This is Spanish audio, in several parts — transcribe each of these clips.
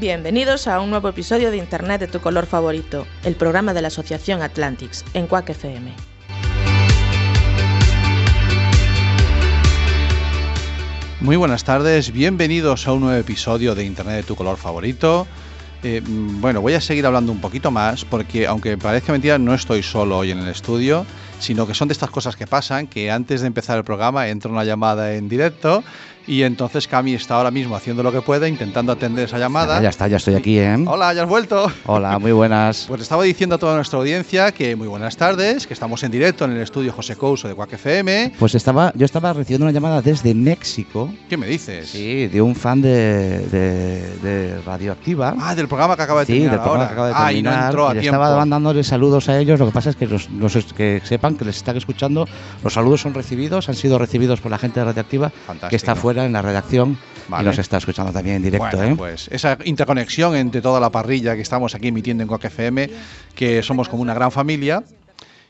Bienvenidos a un nuevo episodio de Internet de tu color favorito, el programa de la Asociación Atlantics, en Quack FM. Muy buenas tardes, bienvenidos a un nuevo episodio de Internet de tu color favorito. Eh, bueno, voy a seguir hablando un poquito más porque aunque parezca mentira, no estoy solo hoy en el estudio, sino que son de estas cosas que pasan, que antes de empezar el programa entra una llamada en directo y entonces Cami está ahora mismo haciendo lo que puede, intentando atender esa llamada. Ya está, ya estoy aquí, ¿eh? Hola, ya has vuelto. Hola, muy buenas. Pues estaba diciendo a toda nuestra audiencia que muy buenas tardes, que estamos en directo en el estudio José Couso de Quack FM. Pues estaba, yo estaba recibiendo una llamada desde México. ¿Qué me dices? Sí, de un fan de, de- de Radioactiva. Ah, del programa que acaba de Sí, terminar del programa ahora. que acaba de Ah, y no terminar. entró a tiempo. estaba mandándole saludos a ellos. Lo que pasa es que, los, los- que sepan que les están escuchando. Los saludos son recibidos, han sido recibidos por la gente de Radioactiva Fantástico. que está fuera en la redacción Vale. y nos está escuchando también en directo. Bueno, ¿eh? pues esa interconexión entre toda la parrilla que estamos aquí emitiendo en Quack FM, que somos como una gran familia.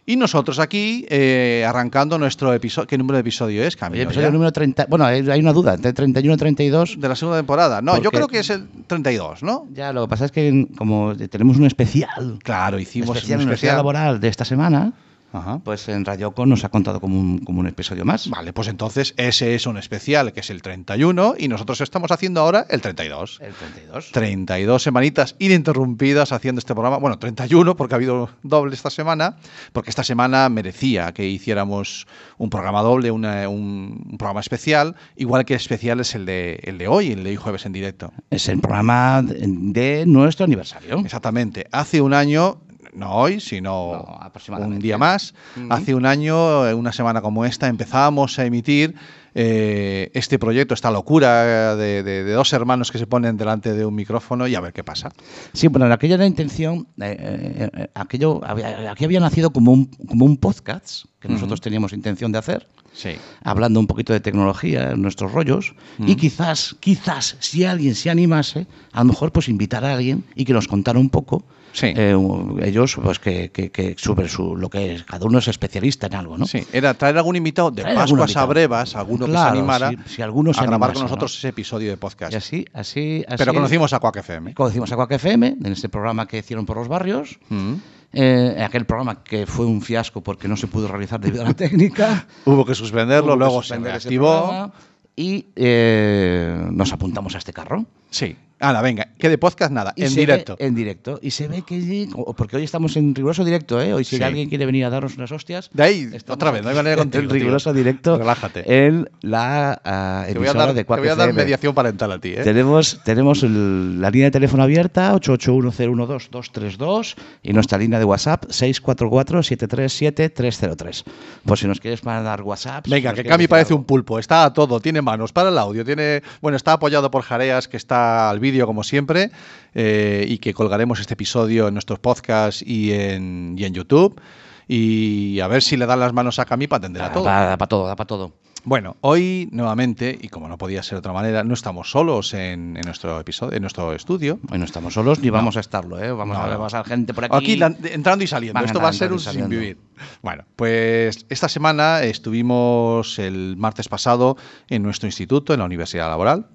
Y nosotros aquí eh, arrancando nuestro episodio. ¿Qué número de episodio es, Camilo? episodio ya? número 30. Bueno, hay una duda, entre 31 y 32. De la segunda temporada. No, yo creo que es el 32, ¿no? Ya, lo que pasa es que como tenemos un especial, Claro, hicimos especial un universidad laboral de esta semana, Ajá. pues en Radioco nos ha contado como un, como un episodio más. Vale, pues entonces ese es un especial que es el 31 y nosotros estamos haciendo ahora el 32. El 32. 32 semanitas ininterrumpidas haciendo este programa. Bueno, 31 porque ha habido doble esta semana, porque esta semana merecía que hiciéramos un programa doble, una- un, un programa especial, igual que especial es el de, el de hoy, el de hoy jueves en directo. Es el programa de, de nuestro aniversario. Exactamente. Hace un año, no hoy, sino No, un día más, hace un año, una semana como esta, empezábamos a emitir eh, este proyecto, esta locura de, de- de dos hermanos que se ponen delante de un micrófono y a ver qué pasa. Sí, bueno, aquella era la intención, eh, eh, eh, aquello, había- aquí había nacido como un, como un podcast que nosotros teníamos intención de hacer. Sí. hablando un poquito de tecnología, nuestros rollos, y quizás, quizás, si alguien se animase, a lo mejor pues invitar a alguien y que nos contara un poco, Sí. eh, ellos, pues que, que, que sobre su, lo que es, cada uno es especialista en algo, ¿no? Sí, era traer algún invitado de Pascuas a brevas, alguno que Claro, se animara si- si alguno se a grabar animase, con ¿no? nosotros ese episodio de podcast. Y así, así, así. Pero conocimos a Quack FM. Conocimos a Quack FM, en este programa que hicieron por los barrios. Mm. eh, aquel programa que fue un fiasco porque no se pudo realizar debido a la técnica. Hubo que suspenderlo, Hubo que luego se suspender reactivó. Y eh, nos apuntamos a este carro. Sí. Hala, venga, que de podcast nada, Y en directo. ve- en directo. Y se ve que. Porque hoy estamos en riguroso directo, ¿eh? Hoy, si Sí. alguien quiere venir a darnos unas hostias. De ahí, otra vez, no hay manera contigo, En tío. riguroso directo. Relájate. En la a emisora dar, de te voy a dar mediación parental a ti, ¿eh? Tenemos, tenemos el- la línea de teléfono abierta, 881012232, y nuestra línea de WhatsApp, 644-737-303. Por si nos quieres mandar WhatsApp. Venga, que Cami parece un pulpo, está a todo, tiene manos para el audio, tiene, bueno, está apoyado por Jareas, que está al vídeo como siempre, eh, y que colgaremos este episodio en nuestros podcasts y en, y en YouTube. Y a ver si le dan las manos a Cami para atender a todo. Da para todo, da para todo. Bueno, hoy nuevamente, y como no podía ser de otra manera, no estamos solos en, en nuestro episodio, en nuestro estudio. Hoy no estamos solos ni vamos a estarlo, ¿eh? Vamos No, a ver, no. a gente por aquí. Aquí la- entrando y saliendo. Van Esto va a ser un sin vivir. Bueno, pues esta semana estuvimos el martes pasado en nuestro instituto, en la Universidad Laboral,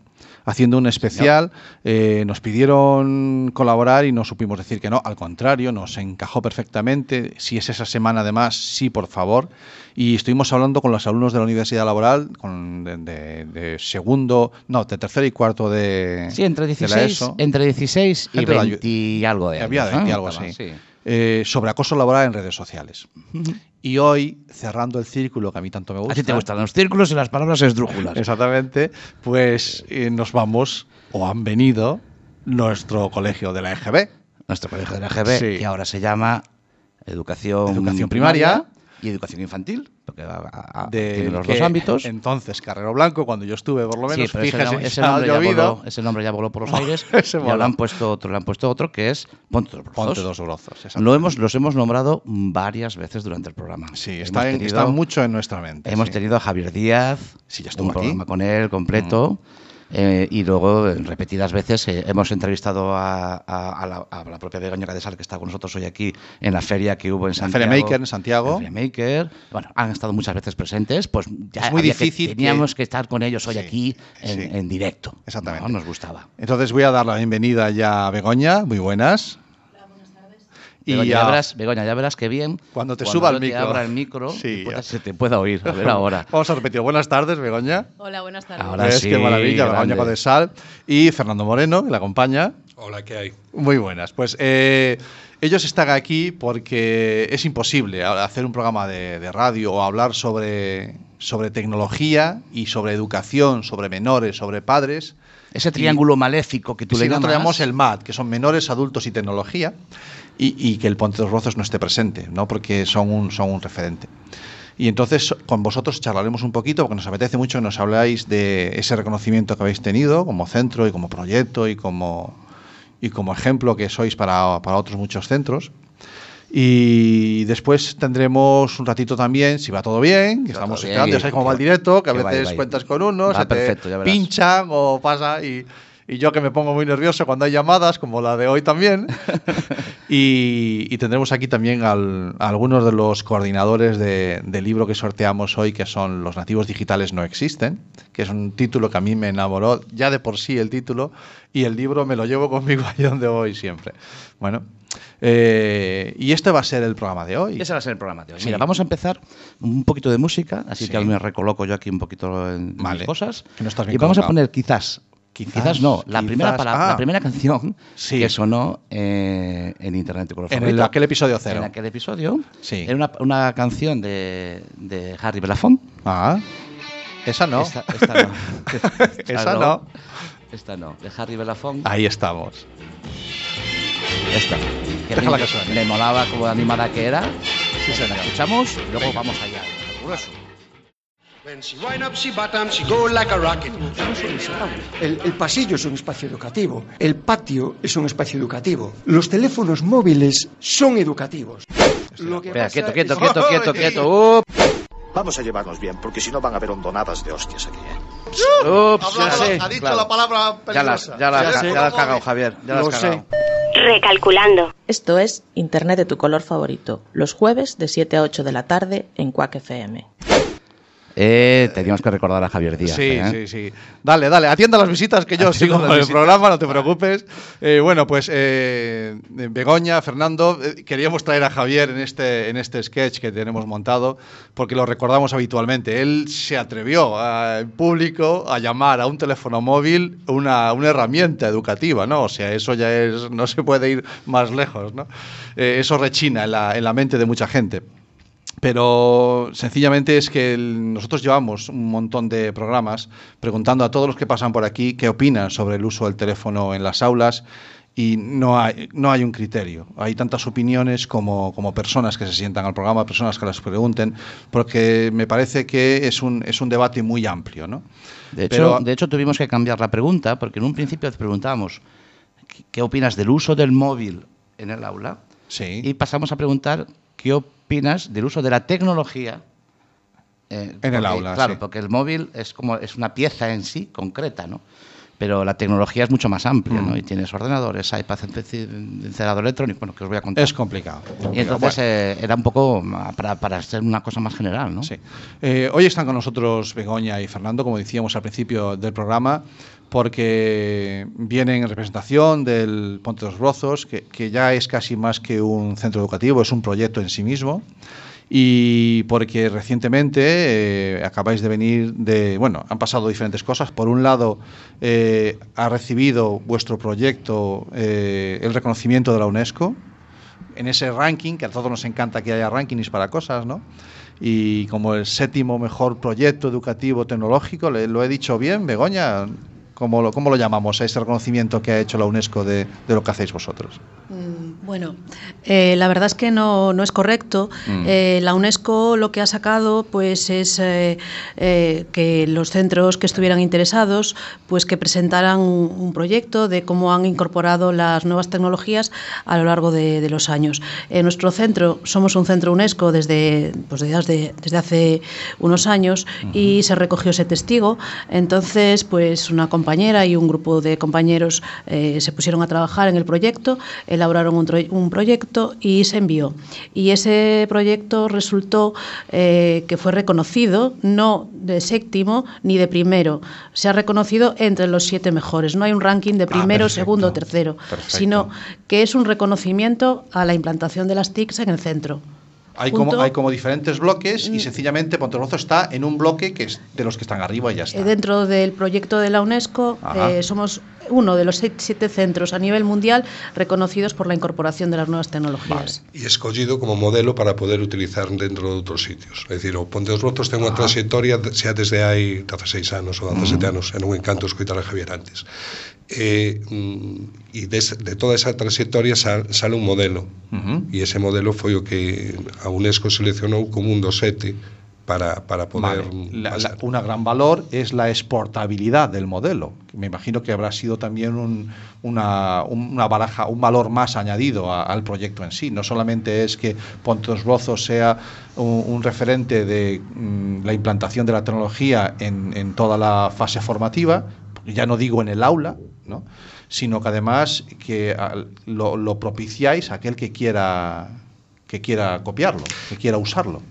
haciendo un especial. Eh, nos pidieron colaborar y no supimos decir que no. Al contrario, nos encajó perfectamente. Si es esa semana, además, sí, por favor. Y estuvimos hablando con los alumnos de la Universidad Laboral, con, de, de- de segundo, no, de tercero y cuarto de, Sí, entre de la 16, ESO. entre 16 y Gente de la 20 y algo de Había años, 20 ¿no? algo así. sí. Eh, sobre acoso laboral en redes sociales. Y hoy, cerrando el círculo que a mí tanto me gusta. A ti te gustan los círculos y las palabras esdrújulas. Exactamente, pues eh, nos vamos, o han venido, nuestro colegio de la EGB. Nuestro colegio de la GB, Sí. que ahora se llama Educación, Educación primaria. y Educación Infantil. Porque a- a- de tiene los que dos ámbitos. Entonces, Carrero Blanco, cuando yo estuve, por lo menos, ese, fíjese nombre ya voló, ese nombre ya voló por los aires. Y ahora han puesto otro, le han puesto otro que es Ponte dos Brozos. Ponte dos brozos. exacto. Lo hemos, los hemos nombrado varias veces durante el programa. Sí, está, en- tenido- está mucho en nuestra mente. Hemos sí. tenido a Javier Díaz, Sí, ya estuvo un aquí. Mm. programa con él completo. Eh, y luego, en repetidas veces, eh, hemos entrevistado a, a- a la, a la propia Begoña Cadesal, que está con nosotros hoy aquí en la feria que hubo en La Santiago. Feria Maker en Santiago. La Feria Maker. Bueno, han estado muchas veces presentes. Pues ya Es muy que- difícil que- teníamos que... estar con ellos hoy Sí, aquí en, sí. en directo. Exactamente. ¿no? Nos gustaba. Entonces voy a dar la bienvenida ya a Begoña. Muy buenas. Y Begoña, ya verás, Begoña, ya verás que bien. Cuando te suba el micro. abra el micro, Sí, pueda- se te pueda oír. A ver ahora. Vamos a repetir. Buenas tardes, Begoña. Hola, buenas tardes. Ahora ¿Ves sí, qué maravilla? grande. Begoña Codesal y Fernando Moreno, que la acompaña. Hola, ¿qué hay? Muy buenas. Pues eh, ellos están aquí porque es imposible a- hacer un programa de, de radio o hablar sobre, sobre tecnología y sobre educación, sobre menores, sobre padres. Ese triángulo maléfico que tú Sí, le nosotros llamas. llamamos el MAD, que son menores, adultos y tecnología, y, y que el Ponte dos Rozos no esté presente, ¿no? porque son un, son un referente. Y entonces con vosotros charlaremos un poquito, porque nos apetece mucho que nos habláis de ese reconocimiento que habéis tenido como centro y como proyecto y como, y como ejemplo que sois para, para otros muchos centros. Y después tendremos un ratito también, si va todo bien, que va estamos esperando, ya sabes cómo va el directo, que a que va, veces va, cuentas con uno, se te perfecto, verás. pinchan o pasa y, y yo que me pongo muy nervioso cuando hay llamadas, como la de hoy también. y, y tendremos aquí también al- a algunos de los coordinadores de- del libro que sorteamos hoy, que son Los nativos digitales no existen, que es un título que a mí me enamoró ya de por sí el título, y el libro me lo llevo conmigo ahí donde voy siempre. Bueno, eh, y este va a ser el programa de hoy. Ese va a ser el programa de hoy. Sí. Mira, vamos a empezar un poquito de música, así Sí. que me recoloco yo aquí un poquito en Vale. mis cosas. No y vamos a poner quizás, Quizás, quizás, no, la quizás, primera, palabra- ah. la primera canción Sí. que sonó eh, en Internet. En el- aquel episodio cero. En aquel episodio. Sí. Era una, una canción de, de Harry Belafonte. Ah, esa no. Esta, esta no. Esa no. Esta no, de Harry Belafonte. Ahí estamos. Esta. Que Déjala me, que suene. me molaba como animada que era. Sí, señor. La escuchamos y luego vamos allá. Grueso. El, el pasillo es un espacio educativo, el patio es un espacio educativo, los teléfonos móviles son educativos. Lo que Espera, quieto, quieto, es- quieto, quieto, quieto. Up, Vamos a llevarnos bien, porque si no van a haber hondonadas de hostias aquí, ¿eh? ups, ya sé. ha dicho claro. la palabra Ya la, peligrosa. ya la, Ya ya la has cagado, Javier. Ya la has sé. Recalculando. Esto es Internet de tu color favorito, los jueves de 7 a 8 de la tarde en Quack FM. Eh, teníamos que recordar a Javier Díaz. Sí, ¿eh? sí, sí. Dale, dale, atienda las visitas que yo sigo con el visitas. programa, no te preocupes. Eh, bueno, pues eh, Begoña, Fernando, queríamos traer a Javier en este, en este sketch que tenemos montado porque lo recordamos habitualmente. Él se atrevió a- en público a llamar a un teléfono móvil una, una herramienta educativa, ¿no? O sea, eso ya es, no se puede ir más lejos, ¿no? Eso rechina en la, en la mente de mucha gente. Pero sencillamente es que el- nosotros llevamos un montón de programas preguntando a todos los que pasan por aquí qué opinan sobre el uso del teléfono en las aulas y no hay, no hay un criterio. Hay tantas opiniones como, como personas que se sientan al programa, personas que las pregunten, porque me parece que es un, es un debate muy amplio. ¿no? De hecho, Pero- de hecho, tuvimos que cambiar la pregunta porque en un principio te preguntábamos ¿qué- ¿qué opinas del uso del móvil en el aula? Sí. Y pasamos a preguntar ¿qué opinas del uso de la tecnología eh, En el aula, Claro, sí. porque el móvil es como es una pieza en sí concreta, ¿no? Pero la tecnología es mucho más amplia, Mm. ¿no? Y tienes ordenadores, iPad, encerador electrónico, bueno, que os voy a contar. Es complicado. y entonces eh, era un poco para, para ser una cosa más general, ¿no? Sí. Eh, hoy están con nosotros Begoña y Fernando, como decíamos al principio del programa, porque vienen en representación del Ponte dos Brozos, que, que ya es casi más que un centro educativo, es un proyecto en sí mismo. Y porque recientemente eh, acabáis de venir de. Bueno, han pasado diferentes cosas. Por un lado, eh, ha recibido vuestro proyecto eh, el reconocimiento de la UNESCO, en ese ranking, que a todos nos encanta que haya rankings para cosas, ¿no? Y como el séptimo mejor proyecto educativo tecnológico, ¿le- ¿lo he dicho bien, Begoña? ¿Cómo lo, cómo lo llamamos a ese reconocimiento que ha hecho la UNESCO de, de lo que hacéis vosotros? Mm, Bueno, eh, la verdad es que no, no es correcto. Mm. Eh, la UNESCO lo que ha sacado pues es eh, que los centros que estuvieran interesados pues que presentaran un, proyecto de cómo han incorporado las nuevas tecnologías a lo largo de, de los años. En nuestro centro somos un centro UNESCO desde, pues, desde, desde hace unos años y se recogió ese testigo. Entonces, pues una compañera y un grupo de compañeros eh, se pusieron a trabajar en el proyecto, elaboraron un, proyecto y se envió. Y ese proyecto resultó eh, que fue reconocido, no de séptimo ni de primero, se ha reconocido entre los siete mejores. No hay un ranking de primero, perfecto. segundo o tercero, Perfecto. sino que es un reconocimiento a la implantación de las TICs en el centro. Hay como, hay como diferentes bloques Mm. y sencillamente Ponterozo está en un bloque que es de los que están arriba y ya está. Eh, Dentro del proyecto de la UNESCO eh, somos uno de los seis- siete centros a nivel mundial reconocidos por la incorporación de las nuevas tecnologías. e escollido como modelo para poder utilizar dentro de outros sitios. É dicir, o Ponte dos Rozos ten unha trayectoria xa desde hai 16 anos ou 17 anos, era un encanto escoitar a Javier antes. E, mm, e des, de toda esa trayectoria sal, sale un modelo, Ujú. e ese modelo foi o que a UNESCO seleccionou como un dos sete para, para poder Vale. La- pasar. la- una gran valor es la exportabilidad del modelo. Me imagino que habrá sido también un- una, una baraja, un valor más añadido a- al proyecto en sí. No solamente es que Pontos Rozos sea un, un referente de mm, la implantación de la tecnología en, en toda la fase formativa, ya no digo en el aula, ¿no? sino que además que al- lo, lo propiciáis a aquel que quiera que quiera copiarlo, que quiera usarlo.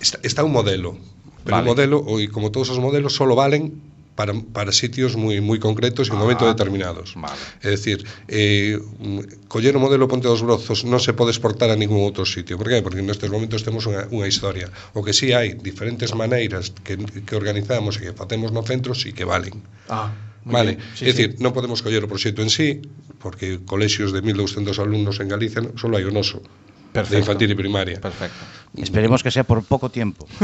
Está, está un modelo, pero Vale. un modelo, y como todos os modelos, solo valen para, para sitios moi moi concretos en Ah, momentos determinados. vale. É dicir, eh, o modelo Ponte dos Brozos non se pode exportar a ningún outro sitio. Por qué? Porque nestes momentos temos unha, unha historia. O que sí hai diferentes maneiras que, que organizamos e que facemos no centro sí que valen. Ah, muy Vale, bien. Sí, é sí. dicir, non podemos coller o proxecto en sí, porque colexios de 1200 alumnos en Galicia solo hai o de Perfecto. infantil e primaria. Perfecto. Esperemos que sea por poco tiempo.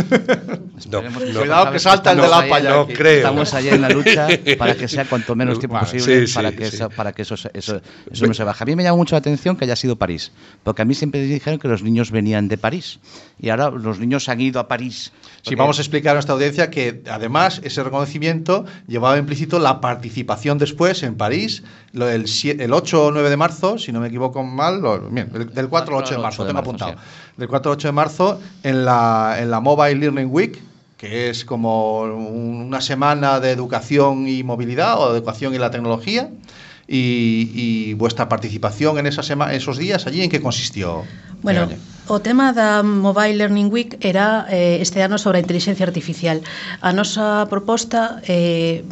No, Esperemos no. Cuidado que salta el de la palla no aquí. creo. Estamos allá en la lucha para que sea cuanto menos tiempo Vale, posible sí, para, sí, que sí. Eso, para que eso, eso, eso no se baje. A mí me llama mucho la atención que haya sido París, porque a mí siempre dijeron que los niños venían de París y ahora los niños han ido a París. Sí, vamos a explicar a nuestra audiencia que además ese reconocimiento llevaba implícito la participación después en París, el, sie- el 8 o 9 de marzo, si no me equivoco mal, lo- bien, del, del 4 al 8 de marzo, de tengo marzo, apuntado. Del 4 al 8 de marzo en la, en la Mobile Learning Week, que es como un- una semana de educación y movilidad o de educación y la tecnología. Y, y vuestra participación en esa sema- esos días allí, ¿en qué consistió? Bueno, o tema da Mobile Learning Week era eh, este ano sobre a inteligencia artificial. A nosa proposta eh,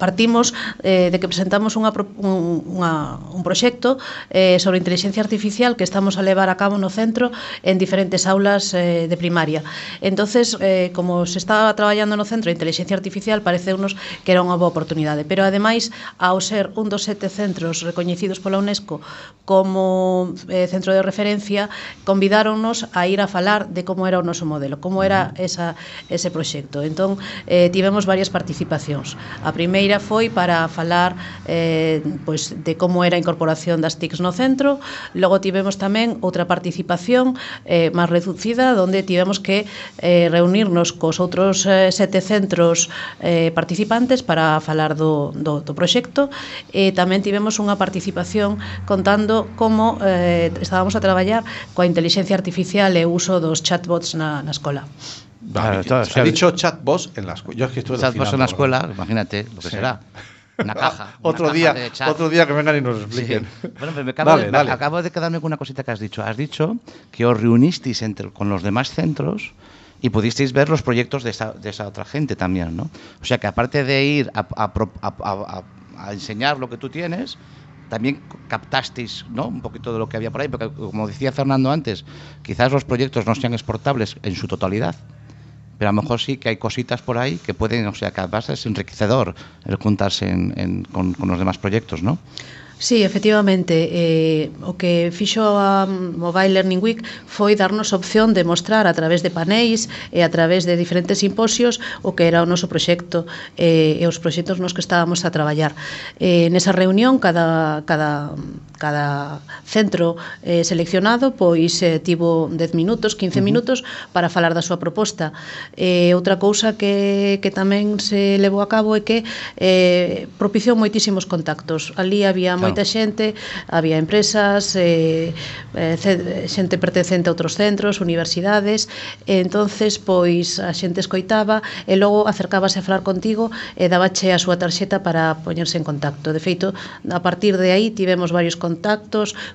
Partimos eh, de que presentamos unha, un, unha, un proxecto eh, sobre inteligencia artificial que estamos a levar a cabo no centro en diferentes aulas eh, de primaria. Entonces, eh, como se estaba traballando no centro de inteligencia artificial, pareceunos que era unha boa oportunidade. Pero, ademais, ao ser un dos sete centros recoñecidos pola UNESCO como eh, centro de referencia, convidáronnos a ir a falar de como era o noso modelo, como era esa, ese proxecto. Entón, eh, tivemos varias participacións. A primeira primeira foi para falar eh, pois, de como era a incorporación das TICs no centro. Logo tivemos tamén outra participación eh, máis reducida, onde tivemos que eh, reunirnos cos outros eh, sete centros eh, participantes para falar do, do, do proxecto. E tamén tivemos unha participación contando como eh, estábamos a traballar coa inteligencia artificial e o uso dos chatbots na, na escola. Claro, claro, se ha sí. dicho chatbots en la escuela. Yo es que estuve Chatbots en la escuela, imagínate lo que Sí. será. Una caja. una otro caja día, otro día que vengan y nos Sí. expliquen. Bueno, pero me acabo, Dale, de, dale. acabo de quedarme con una cosita que has dicho. Has dicho que os reunisteis entre, con los demás centros y pudisteis ver los proyectos de esa, de esa otra gente también, ¿no? O sea que aparte de ir a- a- a- a enseñar lo que tú tienes, también captasteis ¿no? un poquito de lo que había por ahí, porque como decía Fernando antes, quizás los proyectos no sean exportables en su totalidad, pero a lo mejor sí que hay cositas por ahí que pueden, o sea, que además es enriquecedor el juntarse en, en, con, con, los demás proyectos, ¿no? Sí, efectivamente, eh, o que fixo a Mobile Learning Week foi darnos opción de mostrar a través de paneis e a través de diferentes simposios o que era o noso proxecto eh, e os proxectos nos que estábamos a traballar. Eh, nesa reunión, cada, cada cada centro eh, seleccionado pois eh, tivo 10 minutos, 15 uh -huh. minutos para falar da súa proposta. Eh, outra cousa que, que tamén se levou a cabo é que eh, propiciou moitísimos contactos. Ali había claro. moita xente, había empresas, eh, eh xente pertencente a outros centros, universidades, e entonces pois a xente escoitaba e logo acercábase a falar contigo e dabache a súa tarxeta para poñerse en contacto. De feito, a partir de aí tivemos varios contactos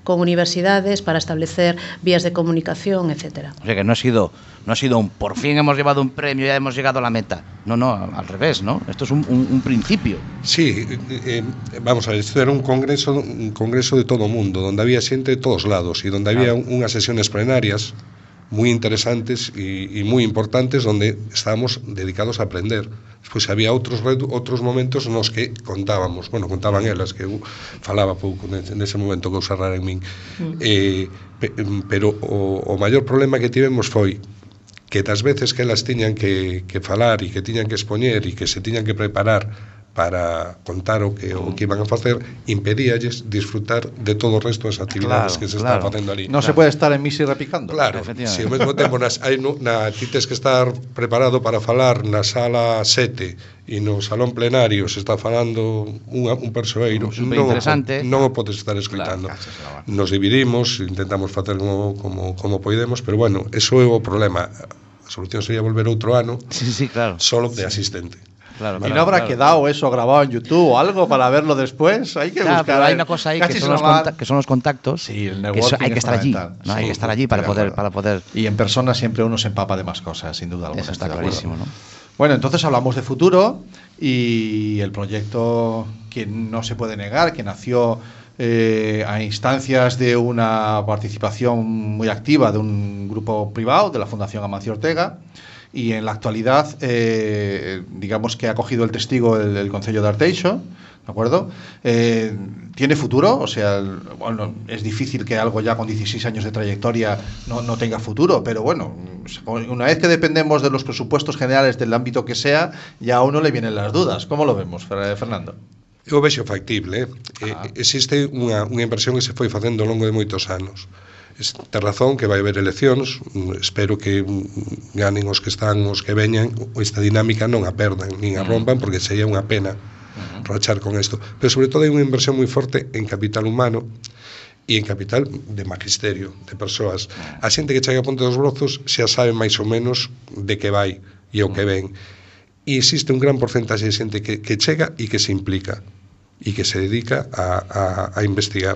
con universidades para establecer vías de comunicación, etc. O sea que non ha sido no ha sido un por fin hemos llevado un premio, ya hemos llegado a la meta. No, no, al revés, ¿no? Esto es un, un, un principio. Sí, eh, vamos a ver, esto era un congreso, un congreso de todo mundo, donde había xente de todos lados e donde había unhas sesiones plenarias muy interesantes y, y, muy importantes donde estábamos dedicados a aprender. Despois había outros outros momentos nos que contábamos, bueno, contaban elas que eu falaba pouco nese momento que rara en min. Mm. Eh, pe, pero o, o maior problema que tivemos foi que das veces que elas tiñan que, que falar e que tiñan que expoñer e que se tiñan que preparar para contar o que o que iban a facer impedíalles disfrutar de todo o resto das actividades claro, que se claro. están facendo ali. Non claro. se pode estar en misi repicando. Claro, se si ao mesmo tempo nas, hai, na, ti tes que estar preparado para falar na sala 7 e no salón plenario se está falando un, un persoeiro non, non o podes estar escritando claro, nos dividimos intentamos facer como, como, como podemos, pero bueno, eso é o problema a solución sería volver outro ano sí, sí, claro. solo de sí. asistente Claro, y no habrá claro. quedado eso grabado en YouTube o algo para verlo después. Hay que buscar. Pero hay una cosa ahí que son, los que son, los contactos. Sí, el que eso, hay que estar allí. ¿no? Hay que estar allí para poder, para poder. Y en persona siempre uno se empapa de más cosas, sin duda alguna. Eso está clarísimo, ¿no? Bueno, entonces hablamos de futuro y el proyecto que no se puede negar, que nació eh, a instancias de una participación muy activa de un grupo privado, de la Fundación Amancio Ortega y en la actualidad, eh, digamos que ha cogido el testigo el, el Consejo de Arteixo, ¿de acuerdo? Eh, ¿Tiene futuro? O sea, bueno, es difícil que algo ya con 16 años de trayectoria no, no, tenga futuro, pero bueno, una vez que dependemos de los presupuestos generales del ámbito que sea, ya a uno le vienen las dudas. ¿Cómo lo vemos, Fernando? Eu vexo factible. Eh? Existe unha, unha inversión que se foi facendo ao longo de moitos anos. esta razón que vai haber eleccións. Mm, espero que mm, mm, ganen os que están os que veñan. Esta dinámica non a perdan nin a rompan porque sería unha pena mm-hmm. rachar con isto. Pero sobre todo hai unha inversión moi forte en capital humano e en capital de magisterio de persoas. A xente que chega a Ponte dos Brozos xa sabe máis ou menos de que vai e o que ven. E existe un gran porcentaxe de xente que, que chega e que se implica e que se dedica a, a, a investigar.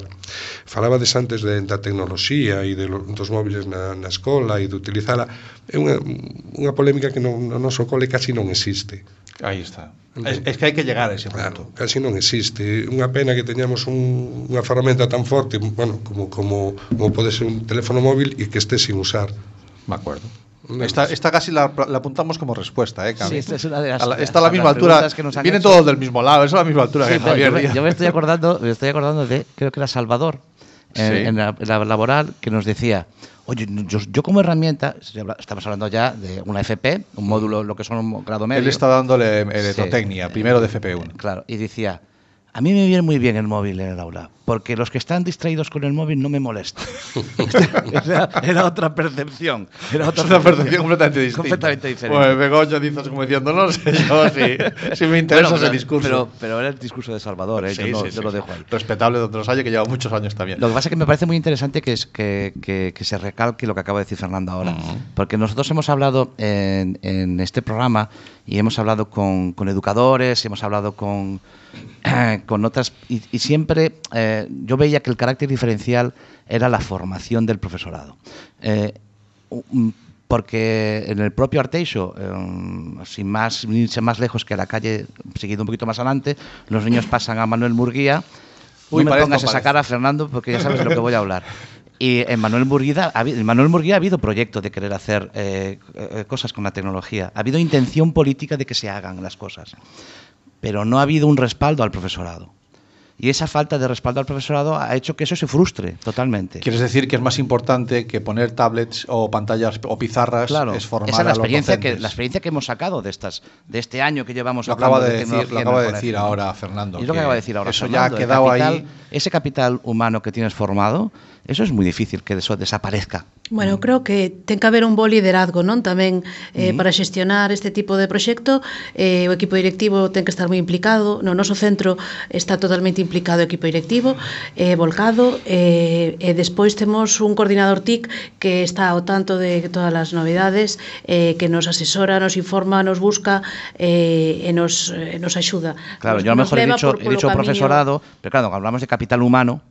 Falabades antes de, da tecnoloxía e de, dos móviles na, na escola e de utilizala. É unha, unha polémica que no, no noso cole casi non existe. Aí está. Entón, es, es que hai que llegar a ese punto. Claro, casi non existe. Unha pena que teñamos un, unha ferramenta tan forte, bueno, como, como, como pode ser un teléfono móvil e que este sin usar. De acuerdo. Esta, esta casi la, la, apuntamos como respuesta, ¿eh, Sí, esta es una de las, a la, está a la misma altura. Que nos Vienen todos del mismo lado, es a la misma altura sí, que Javier yo, me, yo me estoy acordando, me estoy acordando de, creo que era Salvador, en, sí. en, la, en, la, laboral, que nos decía, oye, yo, yo, como herramienta, estamos hablando ya de una FP, un módulo, lo que son un grado medio. Él está dándole electrotecnia, sí, primero de FP1. Claro, y decía, a mí me viene muy bien el móvil en el aula, porque los que están distraídos con el móvil no me molestan. era, era, otra percepción. Era otra percepción completamente distinta. Completamente diferente. Bueno, Begoña dices como diciendo, no sé yo si, si me interesa bueno, ese discurso. Pero, pero, era el discurso de Salvador, ¿eh? sí, yo, no, sí, yo sí, lo dejo ahí. Respetable donde los haya, que lleva muchos años también. Lo que pasa es que me parece muy interesante que, es, que, que, que se recalque lo que acaba de decir Fernando ahora. Uh -huh. Porque nosotros hemos hablado en, en este programa y hemos hablado con, con educadores, hemos hablado con, con otras, y, y siempre eh, yo veía que el carácter diferencial era la formación del profesorado. Eh, porque en el propio Arteixo, eh, sin más irse más lejos que a la calle, seguido un poquito más adelante, los niños pasan a Manuel Murguía. Uy, no me pongas esa cara, Fernando, porque ya sabes de lo que voy a hablar. Y en Manuel Murguía, en Manuel Murguía ha habido proyecto de querer hacer eh, cosas con la tecnología. Ha habido intención política de que se hagan las cosas. Pero no ha habido un respaldo al profesorado. Y esa falta de respaldo al profesorado ha hecho que eso se frustre totalmente. ¿Quieres decir que es más importante que poner tablets o pantallas o pizarras Claro, es formar esa es la a los experiencia, que, la experiencia que hemos sacado de estas de este año que llevamos Lo acaba de decir, lo acaba de decir ahora Fernando. Y lo que acaba de decir ahora Eso Fernando, ya ha quedado capital- ahí. Ese capital humano que tienes formado, eso es muy difícil que eso desaparezca. Bueno, mm. creo que ten que haber un bo liderazgo, non? Tamén eh, uh -huh. para xestionar este tipo de proxecto, eh, o equipo directivo ten que estar moi implicado. No noso centro está totalmente implicado o equipo directivo, eh, volcado. Eh, e despois temos un coordinador TIC que está ao tanto de todas as novidades, eh, que nos asesora, nos informa, nos busca eh, e nos, eh, nos axuda. Claro, nos, yo a lo mejor he dicho, he dicho profesorado, pero claro, hablamos de capital humano,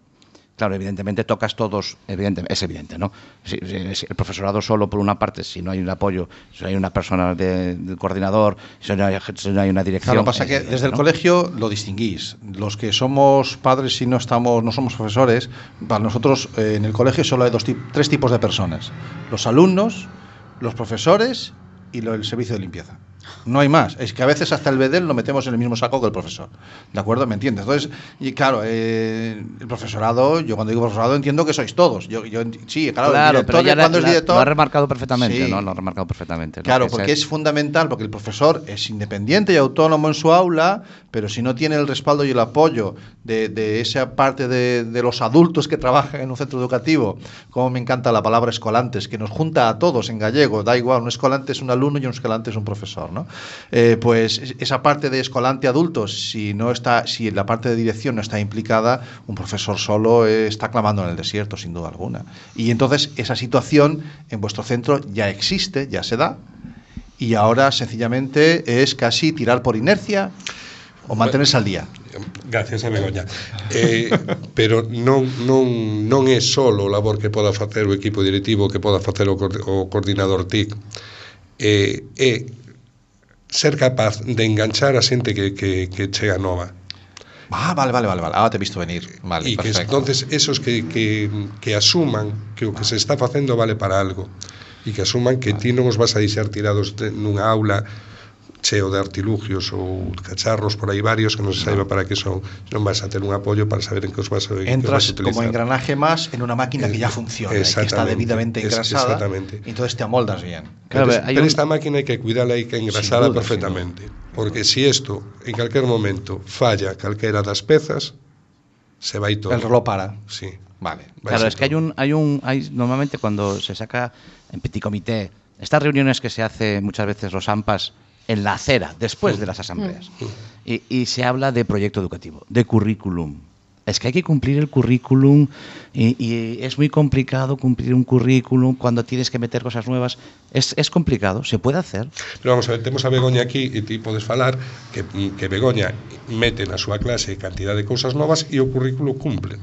claro, evidentemente tocas todos, evidente, es evidente, ¿no? Si, si- si el profesorado solo, por una parte, si no hay un apoyo, si no hay una persona de, coordinador, si no hay, si no hay una dirección. Claro, pasa es que evidente, desde el colegio lo distinguís. Los que somos padres y no estamos, no somos profesores, para nosotros eh, en el colegio solo hay dos tres tipos de personas: los alumnos, los profesores y lo- el servicio de limpieza. No hay más. Es que a veces hasta el bedel lo metemos en el mismo saco que el profesor. ¿De acuerdo? ¿Me entiendes? Entonces, y claro, eh, el profesorado, yo cuando digo profesorado entiendo que sois todos. Yo, sí, claro, Claro, el pero ya la- cuando es director. lo ha remarcado perfectamente, Sí. ¿no? Lo ha remarcado perfectamente. ¿no? Claro, porque es fundamental, porque el profesor es independiente y autónomo en su aula, pero si no tiene el respaldo y el apoyo de, de esa parte de, de los adultos que trabajan en un centro educativo, como me encanta la palabra escolantes, que nos junta a todos en gallego, da igual, un escolante es un alumno y un escolante es un profesor, ¿no? Eh, pues es- esa parte de escolante adultos, si no está, si la parte de dirección no está implicada, un profesor solo eh, está clamando en el desierto, sin duda alguna. Y entonces esa situación en vuestro centro ya existe, ya se da, y ahora sencillamente es casi tirar por inercia o mantenerse al día. Gracias a Begoña. Eh, pero non, non, non é solo o labor que poda facer o equipo directivo, que poda facer o, coor- o coordinador TIC. Eh, é ser capaz de enganchar a xente que, que, que chega nova. Ah, vale, vale, vale, vale. Ah, te visto venir. Vale, e perfecto. que entonces esos que, que, que asuman que o que se está facendo vale para algo e que asuman que vale. ti non os vas a deixar tirados de, nunha aula cheo de artilugios ou cacharros por aí varios que non se saiba para que son non vas a ter un apoio para saber en que os vas a, en que os Entras vas a utilizar como engranaje más en una máquina que ya funciona, y que está debidamente engrasada. exactamente. Y entonces te amoldas bien. Claro, pero, hay pero un- esta máquina hai que cuidarla hai que engrasala duda, perfectamente porque si esto en calquer momento falla calquera das pezas se vai todo El reloj para. sí Vale. vai Claro, es que hay todo. un, hay un, hay normalmente cuando se saca en petit comité, estas reuniones que se hace muchas veces los AMPAs en la acera, después de las asambleas, y, y se habla de proyecto educativo, de currículum. Es que hay que cumplir el currículum y, y es muy complicado cumplir un currículum cuando tienes que meter cosas nuevas. Es, es complicado, se puede hacer. Pero vamos a ver, temos a Begoña aquí e ti podes falar que, que Begoña mete na súa clase cantidad de cousas novas e o currículo cumple.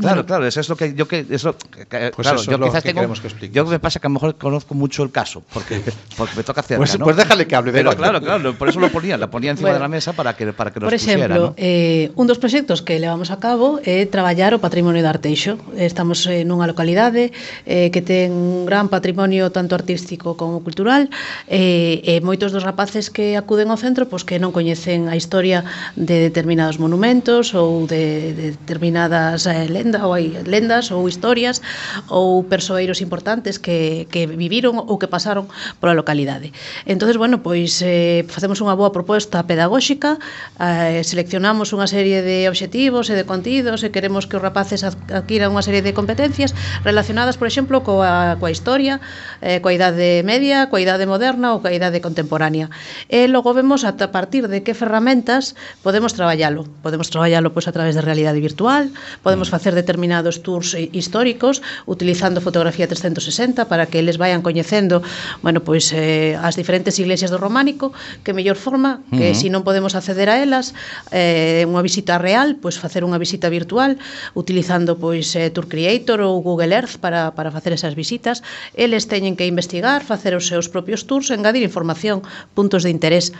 Claro, claro, eso es lo que yo que es lo que- Pues claro, eso yo quizás que tengo queremos que yo me pasa que a lo mejor conozco mucho el caso porque porque me toca cerca, Pues- ¿no? pues déjale que hable, Pero Begoña. claro, claro, por eso lo ponía, la ponía encima Bueno, de la mesa para que para que nos Por exemplo, pusiera, ¿no? eh, un dos proxectos que levamos a cabo novo é traballar o patrimonio de Arteixo. Estamos eh, nunha localidade eh, que ten un gran patrimonio tanto artístico como cultural eh, e moitos dos rapaces que acuden ao centro pois que non coñecen a historia de determinados monumentos ou de, de determinadas eh, lendas ou hai lendas ou historias ou persoeiros importantes que, que viviron ou que pasaron pola localidade. Entonces, bueno, pois eh, facemos unha boa proposta pedagóxica, eh, seleccionamos unha serie de obxectivos e de contidos dirixidos e queremos que os rapaces adquiran unha serie de competencias relacionadas, por exemplo, coa, coa historia, eh, coa idade media, coa idade moderna ou coa idade contemporánea. E logo vemos a partir de que ferramentas podemos traballalo. Podemos traballalo pois, a través de realidade virtual, podemos facer determinados tours históricos utilizando fotografía 360 para que eles vayan coñecendo bueno, pois, eh, as diferentes iglesias do románico, que mellor forma que uh -huh. se si non podemos acceder a elas, eh, unha visita real, pois facer unha visita visita virtual utilizando pois eh, Tour Creator ou Google Earth para, para facer esas visitas. Eles teñen que investigar, facer os seus propios tours, engadir información, puntos de interés,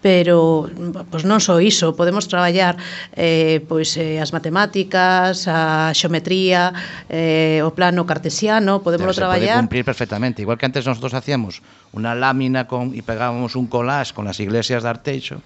pero pois non só iso, podemos traballar eh, pois eh, as matemáticas, a xeometría, eh, o plano cartesiano, podemos traballar. Pode cumplir perfectamente, igual que antes nosotros hacíamos una lámina con, y pegábamos un collage con las iglesias de Arteixo,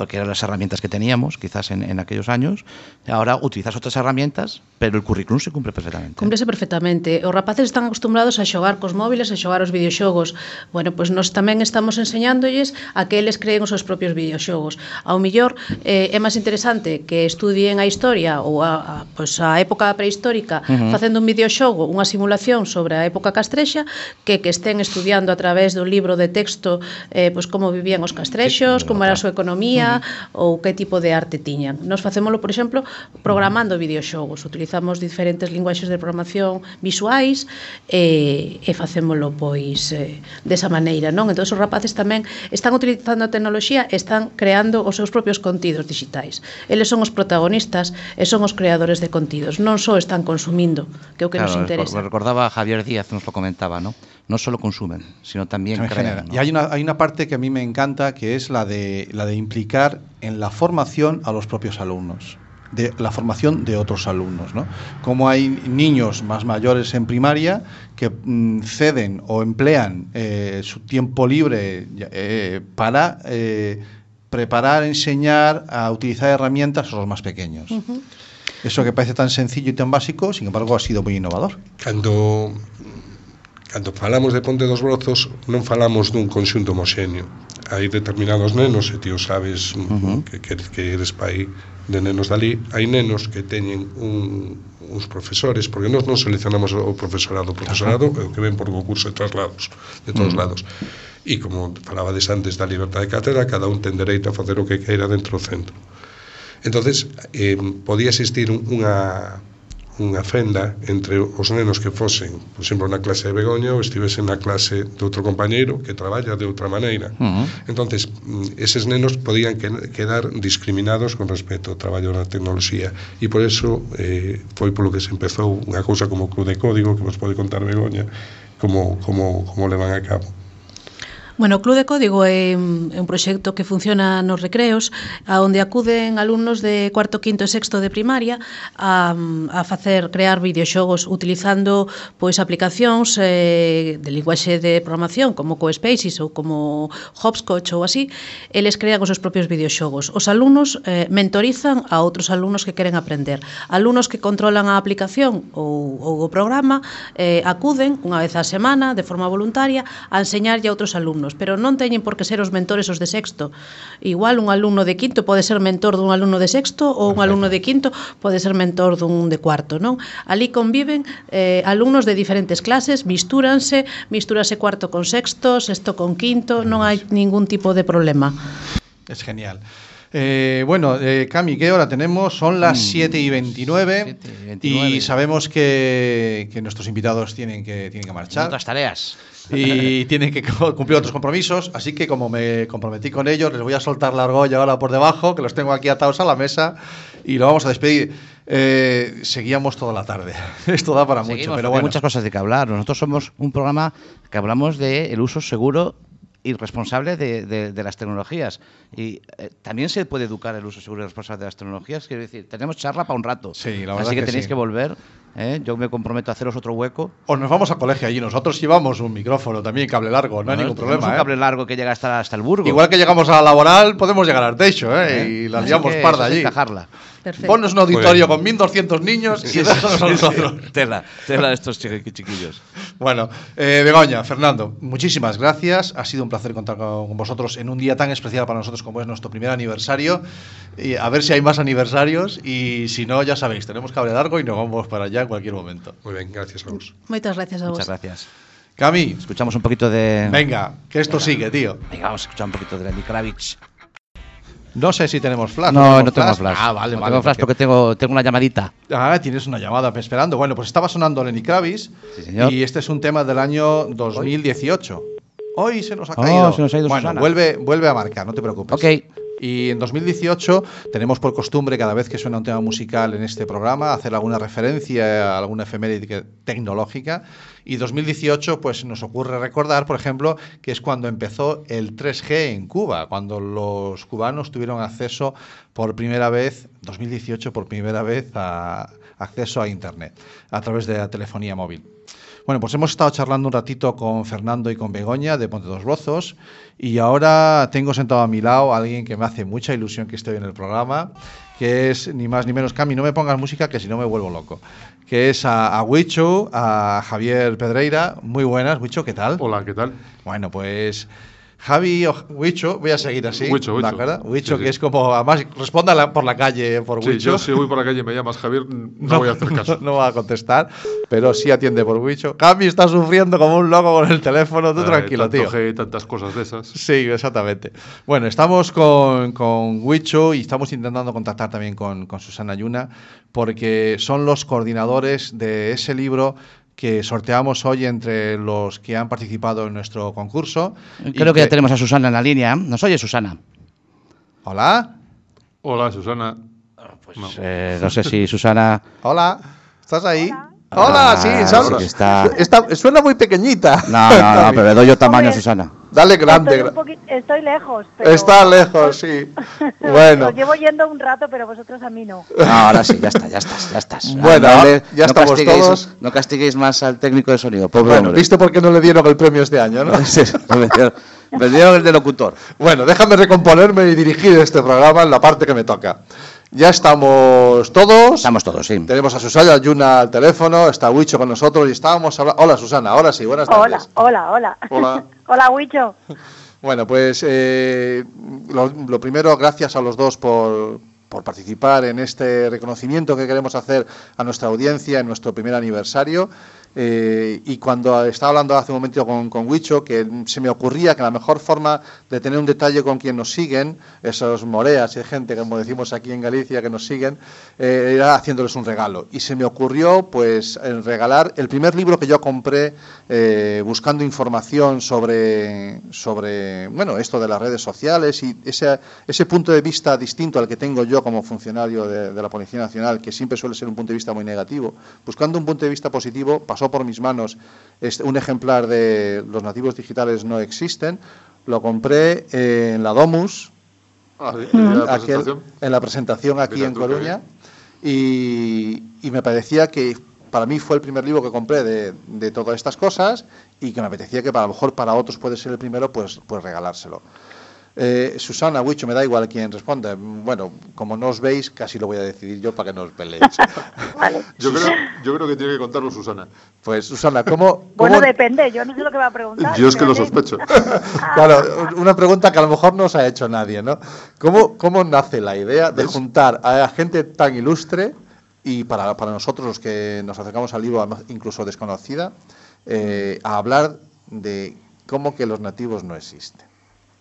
porque eran las herramientas que teníamos quizás en, en, aquellos años. Ahora utilizas outras herramientas, pero el currículum se cumpre perfectamente. Cúmplese perfectamente. Os rapaces están acostumbrados a xogar cos móviles, a xogar os videoxogos. Bueno, pois pues nós tamén estamos enseñándolles a que eles creen os seus propios videoxogos. Ao millor eh, é máis interesante que estudien a historia ou a, a, pues a época prehistórica uh -huh. facendo un videoxogo, unha simulación sobre a época castrexa, que, que estén estudiando a través do libro de texto eh, pues como vivían os castrexos, como era a súa economía, uh -huh ou que tipo de arte tiñan. Nos facémolo, por exemplo, programando videoxogos. Utilizamos diferentes linguaxes de programación visuais e, e facémolo pois eh, desa maneira, non? Entón, os rapaces tamén están utilizando a tecnoloxía e están creando os seus propios contidos digitais. Eles son os protagonistas e son os creadores de contidos. Non só están consumindo, que é o que claro, nos interesa. Recordaba Javier Díaz, nos lo comentaba, non? No solo consumen, sino también genera. crean. ¿no? Y hay una, hay una parte que a mí me encanta, que es la de, la de implicar en la formación a los propios alumnos, de la formación de otros alumnos. ¿no? Como hay niños más mayores en primaria que mm, ceden o emplean eh, su tiempo libre eh, para eh, preparar, enseñar a utilizar herramientas a los más pequeños. Eso que parece tan sencillo y tan básico, sin embargo, ha sido muy innovador. Cando Cando falamos de Ponte dos Brozos non falamos dun conxunto homoxéneo Hai determinados nenos, e tío sabes uh -huh. que, que, que eres pai de nenos dali Hai nenos que teñen un, uns profesores Porque nós non seleccionamos o profesorado. O profesorado é o que ven por concurso de traslados De todos uh -huh. lados. E como falabades antes da libertad de cátedra Cada un ten dereito a facer o que queira dentro do centro. Entonces eh, podía existir unha unha fenda entre os nenos que fosen, por exemplo, na clase de Begoña ou estivesen na clase de outro compañeiro que traballa de outra maneira. Uh -huh. Entonces, mm, eses nenos podían quedar discriminados con respecto ao traballo na tecnoloxía e por eso eh, foi polo que se empezou unha cousa como o Club de Código que vos pode contar Begoña como, como, como le van a cabo. Bueno, o Club de Código é un proxecto que funciona nos recreos a onde acuden alumnos de cuarto, quinto e sexto de primaria a, a facer crear videoxogos utilizando pois aplicacións eh, de linguaxe de programación como CoSpaces ou como Hopscotch ou así, eles crean os seus propios videoxogos. Os alumnos eh, mentorizan a outros alumnos que queren aprender. Alumnos que controlan a aplicación ou, ou o programa eh, acuden unha vez á semana de forma voluntaria a enseñarlle a outros alumnos alumnos, pero non teñen por que ser os mentores os de sexto. Igual un alumno de quinto pode ser mentor dun alumno de sexto ou un alumno de quinto pode ser mentor dun de cuarto, non? Ali conviven eh, alumnos de diferentes clases, mistúranse, mistúrase cuarto con sexto, sexto con quinto, non hai ningún tipo de problema. Es genial. Eh, bueno, eh, Cami, ¿qué hora tenemos? Son las 7 y 29 y sabemos que, que nuestros invitados tienen que, tienen que marchar. otras tareas. Y tienen que cumplir otros compromisos, así que como me comprometí con ellos, les voy a soltar la argolla ahora por debajo, que los tengo aquí atados a la mesa y lo vamos a despedir. Eh, seguíamos toda la tarde. Esto da para mucho, pero bueno. Hay muchas cosas de que hablar. Nosotros somos un programa que hablamos del el uso seguro y responsable de, de- de las tecnologías. Y eh, también se puede educar el uso seguro y responsable de las tecnologías. Quiero decir, tenemos charla para un rato. Sí, la verdad Así que, que tenéis sí. que volver. ¿Eh? Yo me comprometo a haceros otro hueco. O nos vamos a colegio allí. Nosotros llevamos un micrófono también, cable largo, no hay ningún problema. un ¿eh? cable largo que llega hasta, hasta el Burgo. Igual que llegamos a la laboral, podemos llegar al techo, ¿eh? Y la Así liamos que parda allí. encajarla. Perfecto. Ponnos un auditorio con 1.200 niños y déjanos a nosotros. Tela, tela de estos chiqui- chiquillos. Bueno, eh, Begoña, Fernando, muchísimas gracias. Ha sido un placer contar con, con vosotros en un día tan especial para nosotros como es nuestro primer aniversario. Y a ver si hay más aniversarios y si no, ya sabéis, tenemos cable largo y nos vamos para allá en cualquier momento. Muy bien, gracias a vos. Moitas gracias a vos. Muchas gracias. Cami, Escuchamos un poquito de. venga, que esto sigue, tío. Venga, vamos a escuchar un poquito de Lenny Kravitz. No sé si tenemos flash. No, no tengo flash. Ah, vale, no vale. tengo flash porque tengo, tengo una llamadita. Ah, tienes una llamada esperando. Bueno, pues estaba sonando Lenny Kravitz Sí, señor. y este es un tema del año 2018. Hoy se nos ha Oh, caído. se nos ha ido bueno, Susana. vuelve, vuelve a marcar, no te preocupes. Ok. Y en 2018 tenemos por costumbre, cada vez que suena un tema musical en este programa, hacer alguna referencia a alguna efeméride tecnológica. Y 2018, pues nos ocurre recordar, por ejemplo, que es cuando empezó el 3G en Cuba, cuando los cubanos tuvieron acceso por primera vez, 2018, por primera vez a, acceso a Internet a través de la telefonía móvil. Bueno, pues hemos estado charlando un ratito con Fernando y con Begoña de Ponte dos Rozos y ahora tengo sentado a mi lado a alguien que me hace mucha ilusión que esté en el programa, que es ni más ni menos Cami, no me pongas música que si no me vuelvo loco, que es a, a Huicho, a Javier Pedreira. Muy buenas, Huicho, ¿qué tal? Hola, ¿qué tal? Bueno, pues Javi o Huicho, voy a seguir así. Huicho, Huicho. Sí, que sí. es como, además, responda la- por la calle por Sí, Huicho. yo si voy por la calle y me llamas Javier, no, voy a hacer caso. No, va a contestar, pero sí atiende por Huicho. Cami está sufriendo como un loco con el teléfono, tú Eh, tranquilo, tanto tío. G tantas cosas de esas. Sí, exactamente. Bueno, estamos con, con Huicho y estamos intentando contactar también con, con Susana Yuna porque son los coordinadores de ese libro que sorteamos hoy entre los que han participado en nuestro concurso. Creo que ya tenemos a Susana en la línea. ¿Nos oye, Susana? Hola. Hola, Susana. Pues, eh, no sé si Susana... Hola. ¿Estás ahí? Hola, sí, Ah, sí está- está- Suena muy pequeñita. No, no, no, pero le doy yo tamaño a. Susana. Dale grande. Estoy, un estoy lejos. Pero Está lejos, sí. Bueno. Os llevo yendo un rato, pero vosotros a mí no. No, ahora sí, ya está, ya estás, ya estás. Bueno, Ah, no, ya estamos castiguéis, todos. No castiguéis más al técnico de sonido, pobre Bueno, hombre. ¿viste por qué no le dieron el premio este año, no? Sí, me dieron- me dieron el de locutor. Bueno, déjame recomponerme y dirigir este programa en la parte que me toca. Ya estamos todos. Estamos todos, sí. Tenemos a Susana Yuna al teléfono, está Huicho con nosotros y estábamos hablando. Hola Susana, ahora sí, buenas Hola, tardes. hola, hola. Hola. hola, Huicho. Bueno, pues eh, lo, lo primero, gracias a los dos por, por participar en este reconocimiento que queremos hacer a nuestra audiencia en nuestro primer aniversario. Eh, y cuando estaba hablando hace un momento con, con que se me ocurría que la mejor forma de tener un detalle con quien nos siguen, esos moreas y gente, como decimos aquí en Galicia, que nos siguen, eh, era haciéndoles un regalo. Y se me ocurrió, pues, regalar el primer libro que yo compré eh, buscando información sobre, sobre, bueno, esto de las redes sociales y ese, ese punto de vista distinto al que tengo yo como funcionario de, de la Policía Nacional, que siempre suele ser un punto de vista muy negativo. Buscando un punto de vista positivo, pasó por mis manos. Un ejemplar de Los nativos digitales no existen. Lo compré en la Domus, Ah, en la presentación aquí Mira en Coruña. y, y me parecía que para mí fue el primer libro que compré de, de todas estas cosas y que me apetecía que para, a lo mejor para otros puede ser el primero, pues, pues regalárselo. Eh, Susana, Huicho, me da igual quién responde. Bueno, como no os veis, casi lo voy a decidir yo para que no os peleéis. Yo creo, yo creo que tiene que contarlo Susana. Pues Susana, ¿cómo, Bueno, depende, yo no sé lo que va a preguntar. Yo es que lo sospecho. Claro, una pregunta que a lo mejor no os ha hecho nadie, ¿no? ¿Cómo, cómo nace la idea de juntar a gente tan ilustre y para, para nosotros los que nos acercamos al libro, incluso desconocida, eh, a hablar de cómo que los nativos no existen?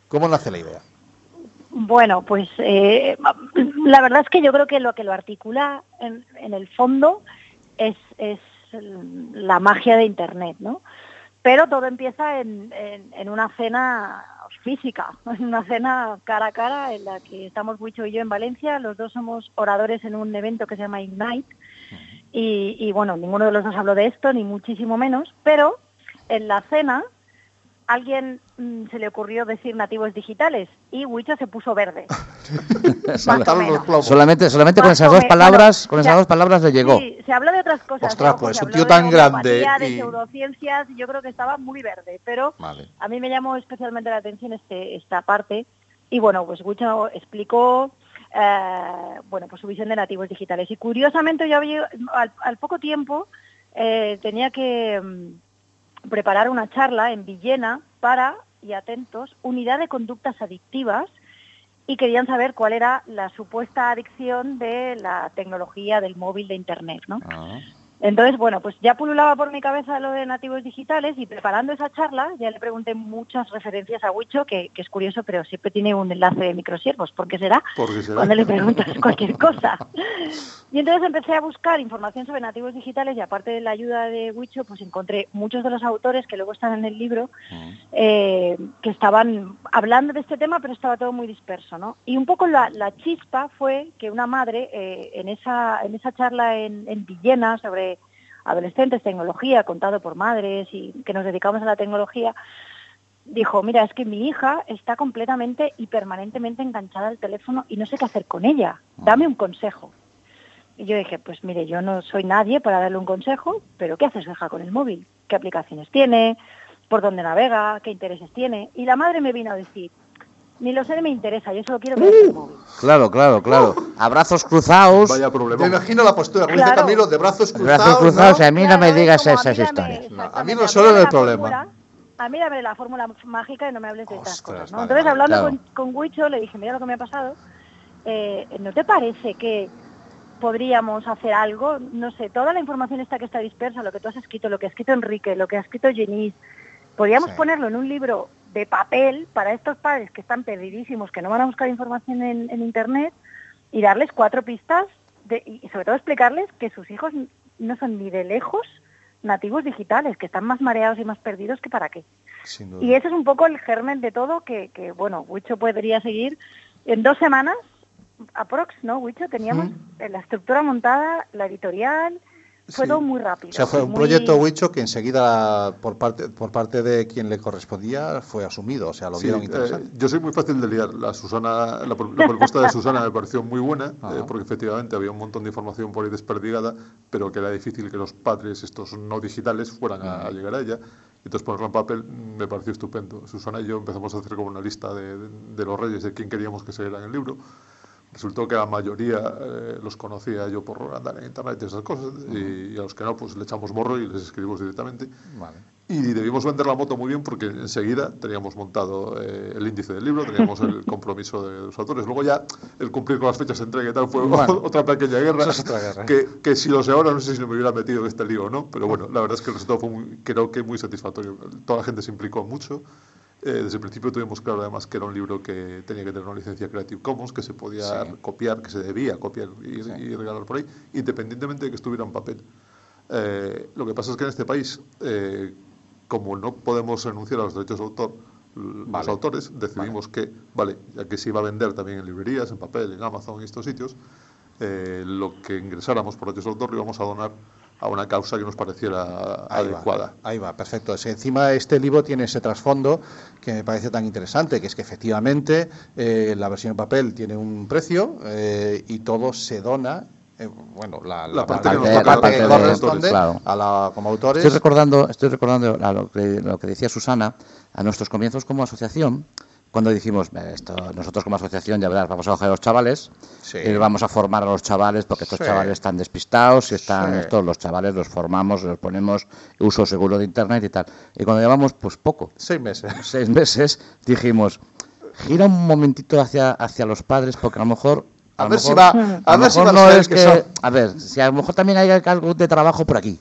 ¿Cómo nace la idea? Bueno, pues eh, la verdad es que yo creo que lo que lo articula en, en el fondo es, es la magia de Internet, ¿no? Pero todo empieza en, en- en una cena física, en una cena cara a cara en la que estamos Huicho y yo en Valencia, los dos somos oradores en un evento que se llama Ignite y, y, bueno, ninguno de los dos habló de esto, ni muchísimo menos, pero en la cena alguien se le ocurrió decir nativos digitales y Huicho se puso verde. Solamente, solamente con esas dos palabras, bueno, con esas ya- dos palabras le llegó. Sí, se habló de otras cosas. Ostras, ojo, pues, un tío de tan grande homeopatía, de y- pseudociencias, y yo creo que estaba muy verde, pero Vale. a mí me llamó especialmente la atención este, esta parte. Y bueno, pues Wicho explicó eh, bueno, pues su visión de nativos digitales. Y curiosamente yo había, al, al poco tiempo eh, tenía que mm, preparar una charla en Villena para, y atentos, unidad de conductas adictivas y querían saber cuál era la supuesta adicción de la tecnología del móvil de Internet, ¿no? Entonces, bueno, pues ya pululaba por mi cabeza lo de nativos digitales y preparando esa charla ya le pregunté muchas referencias a Huicho, que, que es curioso, pero siempre tiene un enlace de microsiervos. ¿Por qué será? ¿Por qué será? Cuando le preguntas cualquier cosa. Y entonces empecé a buscar información sobre nativos digitales y aparte de la ayuda de Huicho, pues encontré muchos de los autores que luego están en el libro eh, que estaban hablando de este tema, pero estaba todo muy disperso, ¿no? Y un poco la, la chispa fue que una madre eh, en, esa, en esa charla en, en Villena sobre adolescentes, tecnología, contado por madres y que nos dedicamos a la tecnología, dijo, mira, es que mi hija está completamente y permanentemente enganchada al teléfono y no sé qué hacer con ella, dame un consejo. Y yo dije, pues mire, yo no soy nadie para darle un consejo, pero ¿qué hace su hija con el móvil? ¿Qué aplicaciones tiene? ¿Por dónde navega? ¿Qué intereses tiene? Y la madre me vino a decir, ni lo sé ni me interesa, yo solo quiero que deje el móvil. Claro, claro, claro. Abrazos cruzados. Vaya Me problema. imagino la postura, como dice Claro. Camilo, de brazos cruzados. Brazos cruzados, ¿no? y a mí no Claro, me es digas como, esas historias. No, a mí exactamente, no solo mírame el la problema. fórmula- A mí dame la fórmula mágica y no me hables de estas cosas, ¿no? vale, Entonces, vale, hablando claro. con, con Huicho, le dije, mira lo que me ha pasado, eh, ¿no te parece que podríamos hacer algo? No sé, toda la información esta que está dispersa, lo que tú has escrito, lo que ha escrito Enrique, lo que ha escrito Jenis, podríamos Sí. ponerlo en un libro de papel para estos padres que están perdidísimos, que no van a buscar información en, en Internet y darles cuatro pistas de- y sobre todo explicarles que sus hijos no son ni de lejos nativos digitales, que están más mareados y más perdidos que para qué. Y ese es un poco el germen de todo que, que bueno, Wicho podría seguir en dos semanas, aprox, ¿no, Wicho? Teníamos la estructura montada, la editorial, fue Sí. todo muy rápido. O sea, fue un muy- proyecto Huicho que enseguida, por parte, por parte de quien le correspondía, fue asumido. O sea, lo Sí, vieron eh, interesante. yo soy muy fácil de liar. La, Susana, la, la propuesta de Susana me pareció muy buena, eh, porque efectivamente había un montón de información por ahí desperdigada, pero que era difícil que los padres, estos no digitales, fueran a, a llegar a ella. Entonces ponerlo en papel me pareció estupendo. Susana y yo empezamos a hacer como una lista de, de- de los reyes de quién queríamos que se en el libro. Resultó que la mayoría eh, los conocía yo por andar en internet y esas cosas, y, y a los que no, pues le echamos morro y les escribimos directamente. Vale. Y debimos vender la moto muy bien porque enseguida teníamos montado eh, el índice del libro, teníamos el compromiso de los autores. Luego ya el cumplir con las fechas de entrega y tal fue Bueno, otra pequeña guerra. es otra guerra. Que, que si lo sé ahora no sé si me hubiera metido en este lío o no, pero bueno, la verdad es que el resultado fue muy, creo que muy satisfactorio. Toda la gente se implicó mucho. Eh, desde el principio tuvimos claro además que era un libro que tenía que tener una licencia Creative Commons, que se podía Sí. copiar, que se debía copiar y, y regalar por ahí, independientemente de que estuviera en papel. Eh, lo que pasa es que en este país, eh, como no podemos renunciar a los derechos de autor, los autores decidimos que, vale, ya que se iba a vender también en librerías, en papel, en Amazon y estos sitios, eh, lo que ingresáramos por derechos de autor lo íbamos a donar a una causa que nos pareciera Ahí adecuada. Va, ahí va, perfecto. Es encima este libro tiene ese trasfondo que me parece tan interesante, que es que efectivamente eh, la versión en papel tiene un precio eh, y todo se dona. eh, bueno, la, La parte que nos la toca, parte la que parte de corresponde claro. a la, como autores. Estoy recordando, estoy recordando a lo, que, lo que decía Susana, a nuestros comienzos como asociación, cuando dijimos, "Eh, esto, nosotros como asociación, ya verás, vamos a coger a los chavales, Sí. y vamos a formar a los chavales, porque estos Sí. chavales están despistados, y están Sí. estos, los chavales los formamos, los ponemos uso seguro de internet y tal. Y cuando llevamos, pues poco, Seis meses. seis meses, dijimos, gira un momentito hacia, hacia los padres, porque a lo mejor... A lo ver si mejor- va- a a ver si mejor van a no es que que, son- a ver, si a lo mejor también hay algo de trabajo por aquí.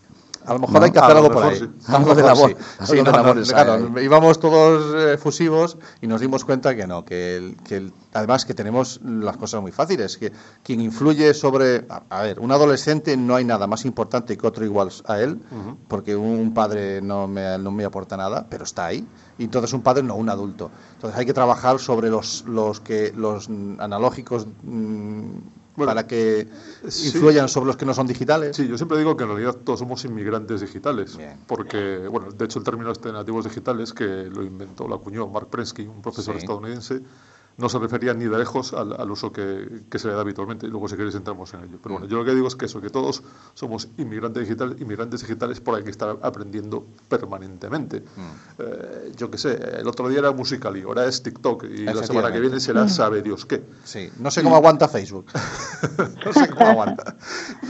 A lo mejor No, hay que hacer algo por ahí. sí. Algo de labor, sí. Sí, de no, no, claro, íbamos todos eh, fusivos y nos dimos cuenta que no, que, el- que el- además que tenemos las cosas muy fáciles, que quien influye sobre, a, a ver, un adolescente no hay nada más importante que otro igual a él, porque un padre no me, no me aporta nada, pero está ahí, y entonces un padre no, un adulto. Entonces hay que trabajar sobre los, los que los analógicos mm, Bueno, para que sí. influyan sobre los que no son digitales. Sí, yo siempre digo que en realidad todos somos inmigrantes digitales, Bien. porque, bueno, de hecho el término este de nativos digitales, que lo inventó, lo acuñó Mark Prensky, un profesor Sí. estadounidense, no se refería ni de lejos al, al uso que, que se le da habitualmente, y luego si queréis entramos en ello. Pero bueno, yo lo que digo es que eso, que todos somos inmigrantes digitales, inmigrantes digitales por hay que estar aprendiendo permanentemente. Eh, yo qué sé, el otro día era Musical.ly, ahora es TikTok, y la semana que viene será sabe Dios qué. Sí, no sé cómo aguanta Facebook. no sé cómo aguanta.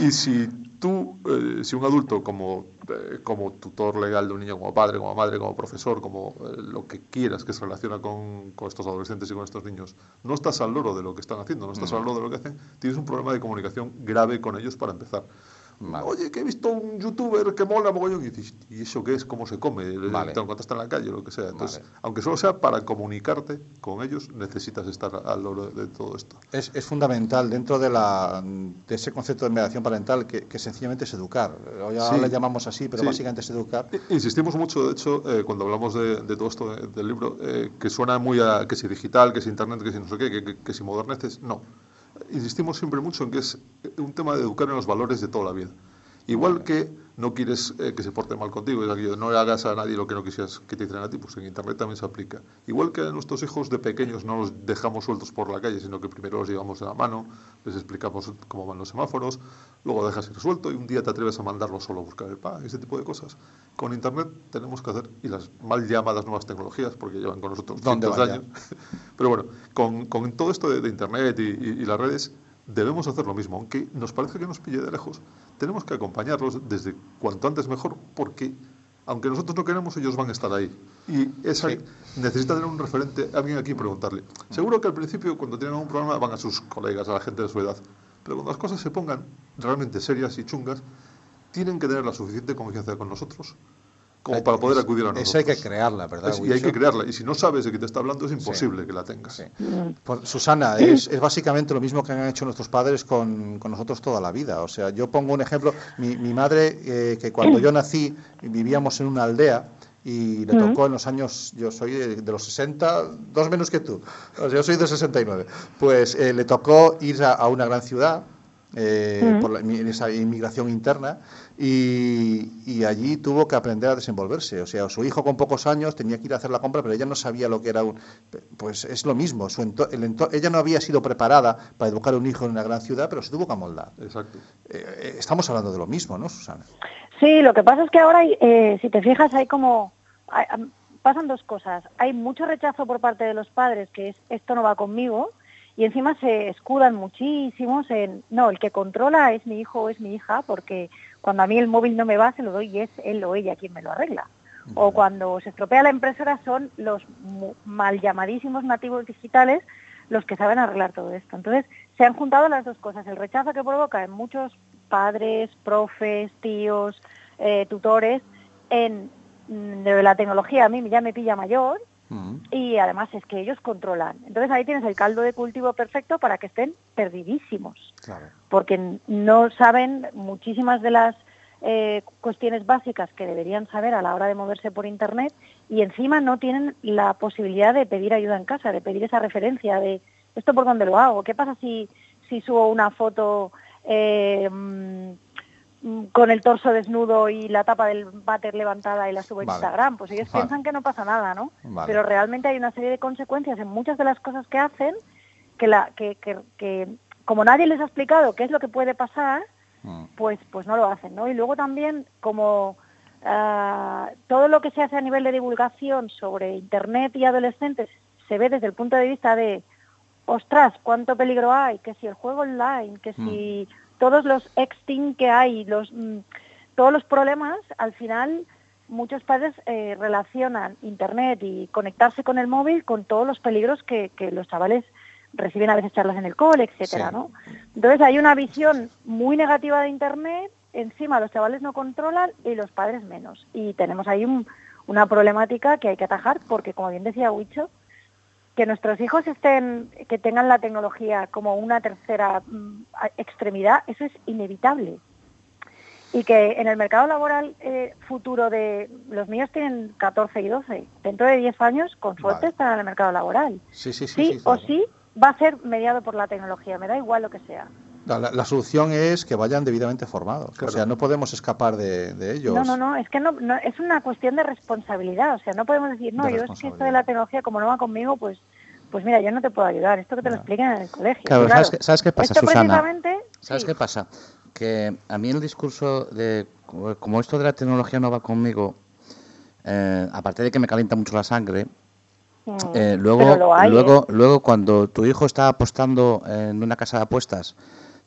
Y si tú, eh, si un adulto como, eh, como tutor legal de un niño, como padre, como madre, como profesor, como eh, lo que quieras que se relaciona con, con estos adolescentes y con estos niños, no estás al loro de lo que están haciendo, no estás al loro de lo que hacen, tienes un problema de comunicación grave con ellos para empezar. Vale. Oye, que he visto un youtuber que mola mogollón y dices, ¿y eso qué es? ¿Cómo se come? Vale. Te lo encuentras en la calle, lo que sea. Entonces, Vale. aunque solo sea para comunicarte con ellos, necesitas estar al loro de todo esto. Es, es fundamental dentro de, la, de ese concepto de mediación parental que, que sencillamente es educar. Hoy ahora Sí. le llamamos así, pero Sí. básicamente es educar. Insistimos mucho, de hecho, eh, cuando hablamos de, de todo esto de- del libro, eh, que suena muy a que si digital, que si internet, que si no sé qué, que, que- que si moderneces. No. Insistimos siempre mucho en que es un tema de educar en los valores de toda la vida. Igual que no quieres eh, que se porte mal contigo, es aquello, no le hagas a nadie lo que no quisieras que te hicieran a ti, pues en Internet también se aplica. Igual que a nuestros hijos de pequeños no los dejamos sueltos por la calle, sino que primero los llevamos de la mano, les explicamos cómo van los semáforos, luego dejas ir suelto y un día te atreves a mandarlo solo a buscar el pan, ese tipo de cosas. Con Internet tenemos que hacer, y las mal llamadas nuevas tecnologías, porque llevan con nosotros ¿Dónde cientos de años, pero bueno, con, con todo esto de, de Internet y, y- y las redes, debemos hacer lo mismo. Aunque nos parece que nos pille de lejos, tenemos que acompañarlos desde cuanto antes mejor, porque aunque nosotros no queramos, ellos van a estar ahí. Y esa, necesita tener un referente, alguien aquí preguntarle. Seguro que al principio, cuando tienen algún problema, van a sus colegas, a la gente de su edad. Pero cuando las cosas se pongan realmente serias y chungas, tienen que tener la suficiente confianza con nosotros como para poder acudir a nosotros. Eso hay que crearla, ¿verdad? Es- y hay que crearla. Y si no sabes de qué te está hablando, es imposible que la tengas. Pues, Susana, es, es básicamente lo mismo que han hecho nuestros padres con, con nosotros toda la vida. O sea, yo pongo un ejemplo. Mi, mi madre, eh, que cuando yo nací, vivíamos en una aldea y le tocó en los años, yo soy de, de los 60, dos menos que tú, o sea, yo soy de 69, pues eh, le tocó ir a, a una gran ciudad eh, por la- esa inmigración interna y, y allí tuvo que aprender a desenvolverse. O sea, su hijo con pocos años tenía que ir a hacer la compra, pero ella no sabía lo que era un... Pues es lo mismo. Su ento- el ento- ella no había sido preparada para educar a un hijo en una gran ciudad, pero se tuvo que amoldar. Exacto. Eh, estamos hablando de lo mismo, ¿no, Susana? Sí, lo que pasa es que ahora, hay, eh, si te fijas, hay como... hay- pasan dos cosas. Hay mucho rechazo por parte de los padres, que es esto no va conmigo, y encima se escudan muchísimos en, no, el que controla es mi hijo o es mi hija, porque cuando a mí el móvil no me va, se lo doy y es él o ella quien me lo arregla. O cuando se estropea la impresora son los mal llamadísimos nativos digitales los que saben arreglar todo esto. Entonces, se han juntado las dos cosas, el rechazo que provoca en muchos padres, profes, tíos, eh, tutores, en mm, de la tecnología a mí ya me pilla mayor y además es que ellos controlan. Entonces ahí tienes el caldo de cultivo perfecto para que estén perdidísimos porque no saben muchísimas de las eh, cuestiones básicas que deberían saber a la hora de moverse por Internet y encima no tienen la posibilidad de pedir ayuda en casa, de pedir esa referencia de esto por dónde lo hago, qué pasa si, si subo una foto eh, mm, con el torso desnudo y la tapa del váter levantada y la subo a Vale. Instagram, pues ellos Vale. piensan que no pasa nada, ¿no? Vale. Pero realmente hay una serie de consecuencias en muchas de las cosas que hacen que, la, que, que, que como nadie les ha explicado qué es lo que puede pasar, pues, pues no lo hacen, ¿no? Y luego también como ah, todo lo que se hace a nivel de divulgación sobre Internet y adolescentes se ve desde el punto de vista de, ostras, cuánto peligro hay, que si el juego online, que si todos los exting que hay, los, mm, todos los problemas, al final muchos padres eh, relacionan Internet y conectarse con el móvil con todos los peligros que, que los chavales reciben a veces charlas en el cole, etcétera, Sí. ¿no? Entonces hay una visión muy negativa de Internet, encima los chavales no controlan y los padres menos. Y tenemos ahí un- una problemática que hay que atajar porque, como bien decía Huicho, que nuestros hijos estén, que tengan la tecnología como una tercera mm, extremidad, eso es inevitable. Y que en el mercado laboral eh, futuro de los míos tienen 14 y 12, dentro de 10 años, con suerte, estarán en el mercado laboral. Sí, sí, sí. Sí, sí, o claro. sí va a ser mediado por la tecnología, me da igual lo que sea. La, la- la solución es que vayan debidamente formados. O sea, no podemos escapar de, de ellos. No, no, no, es que no, no- es una cuestión de responsabilidad, o sea, no podemos decir, no, De yo es que esto de la tecnología, como no va conmigo, pues pues mira, yo no te puedo ayudar, esto que te lo expliquen en el colegio. Claro, Claro, ¿sabes, qué, sabes qué pasa, esto Susana? precisamente, ¿Sabes qué pasa? Que a mí el discurso de como esto de la tecnología no va conmigo, eh, aparte de que me calienta mucho la sangre, eh, luego, hay, luego, ¿eh? luego cuando tu hijo está apostando en una casa de apuestas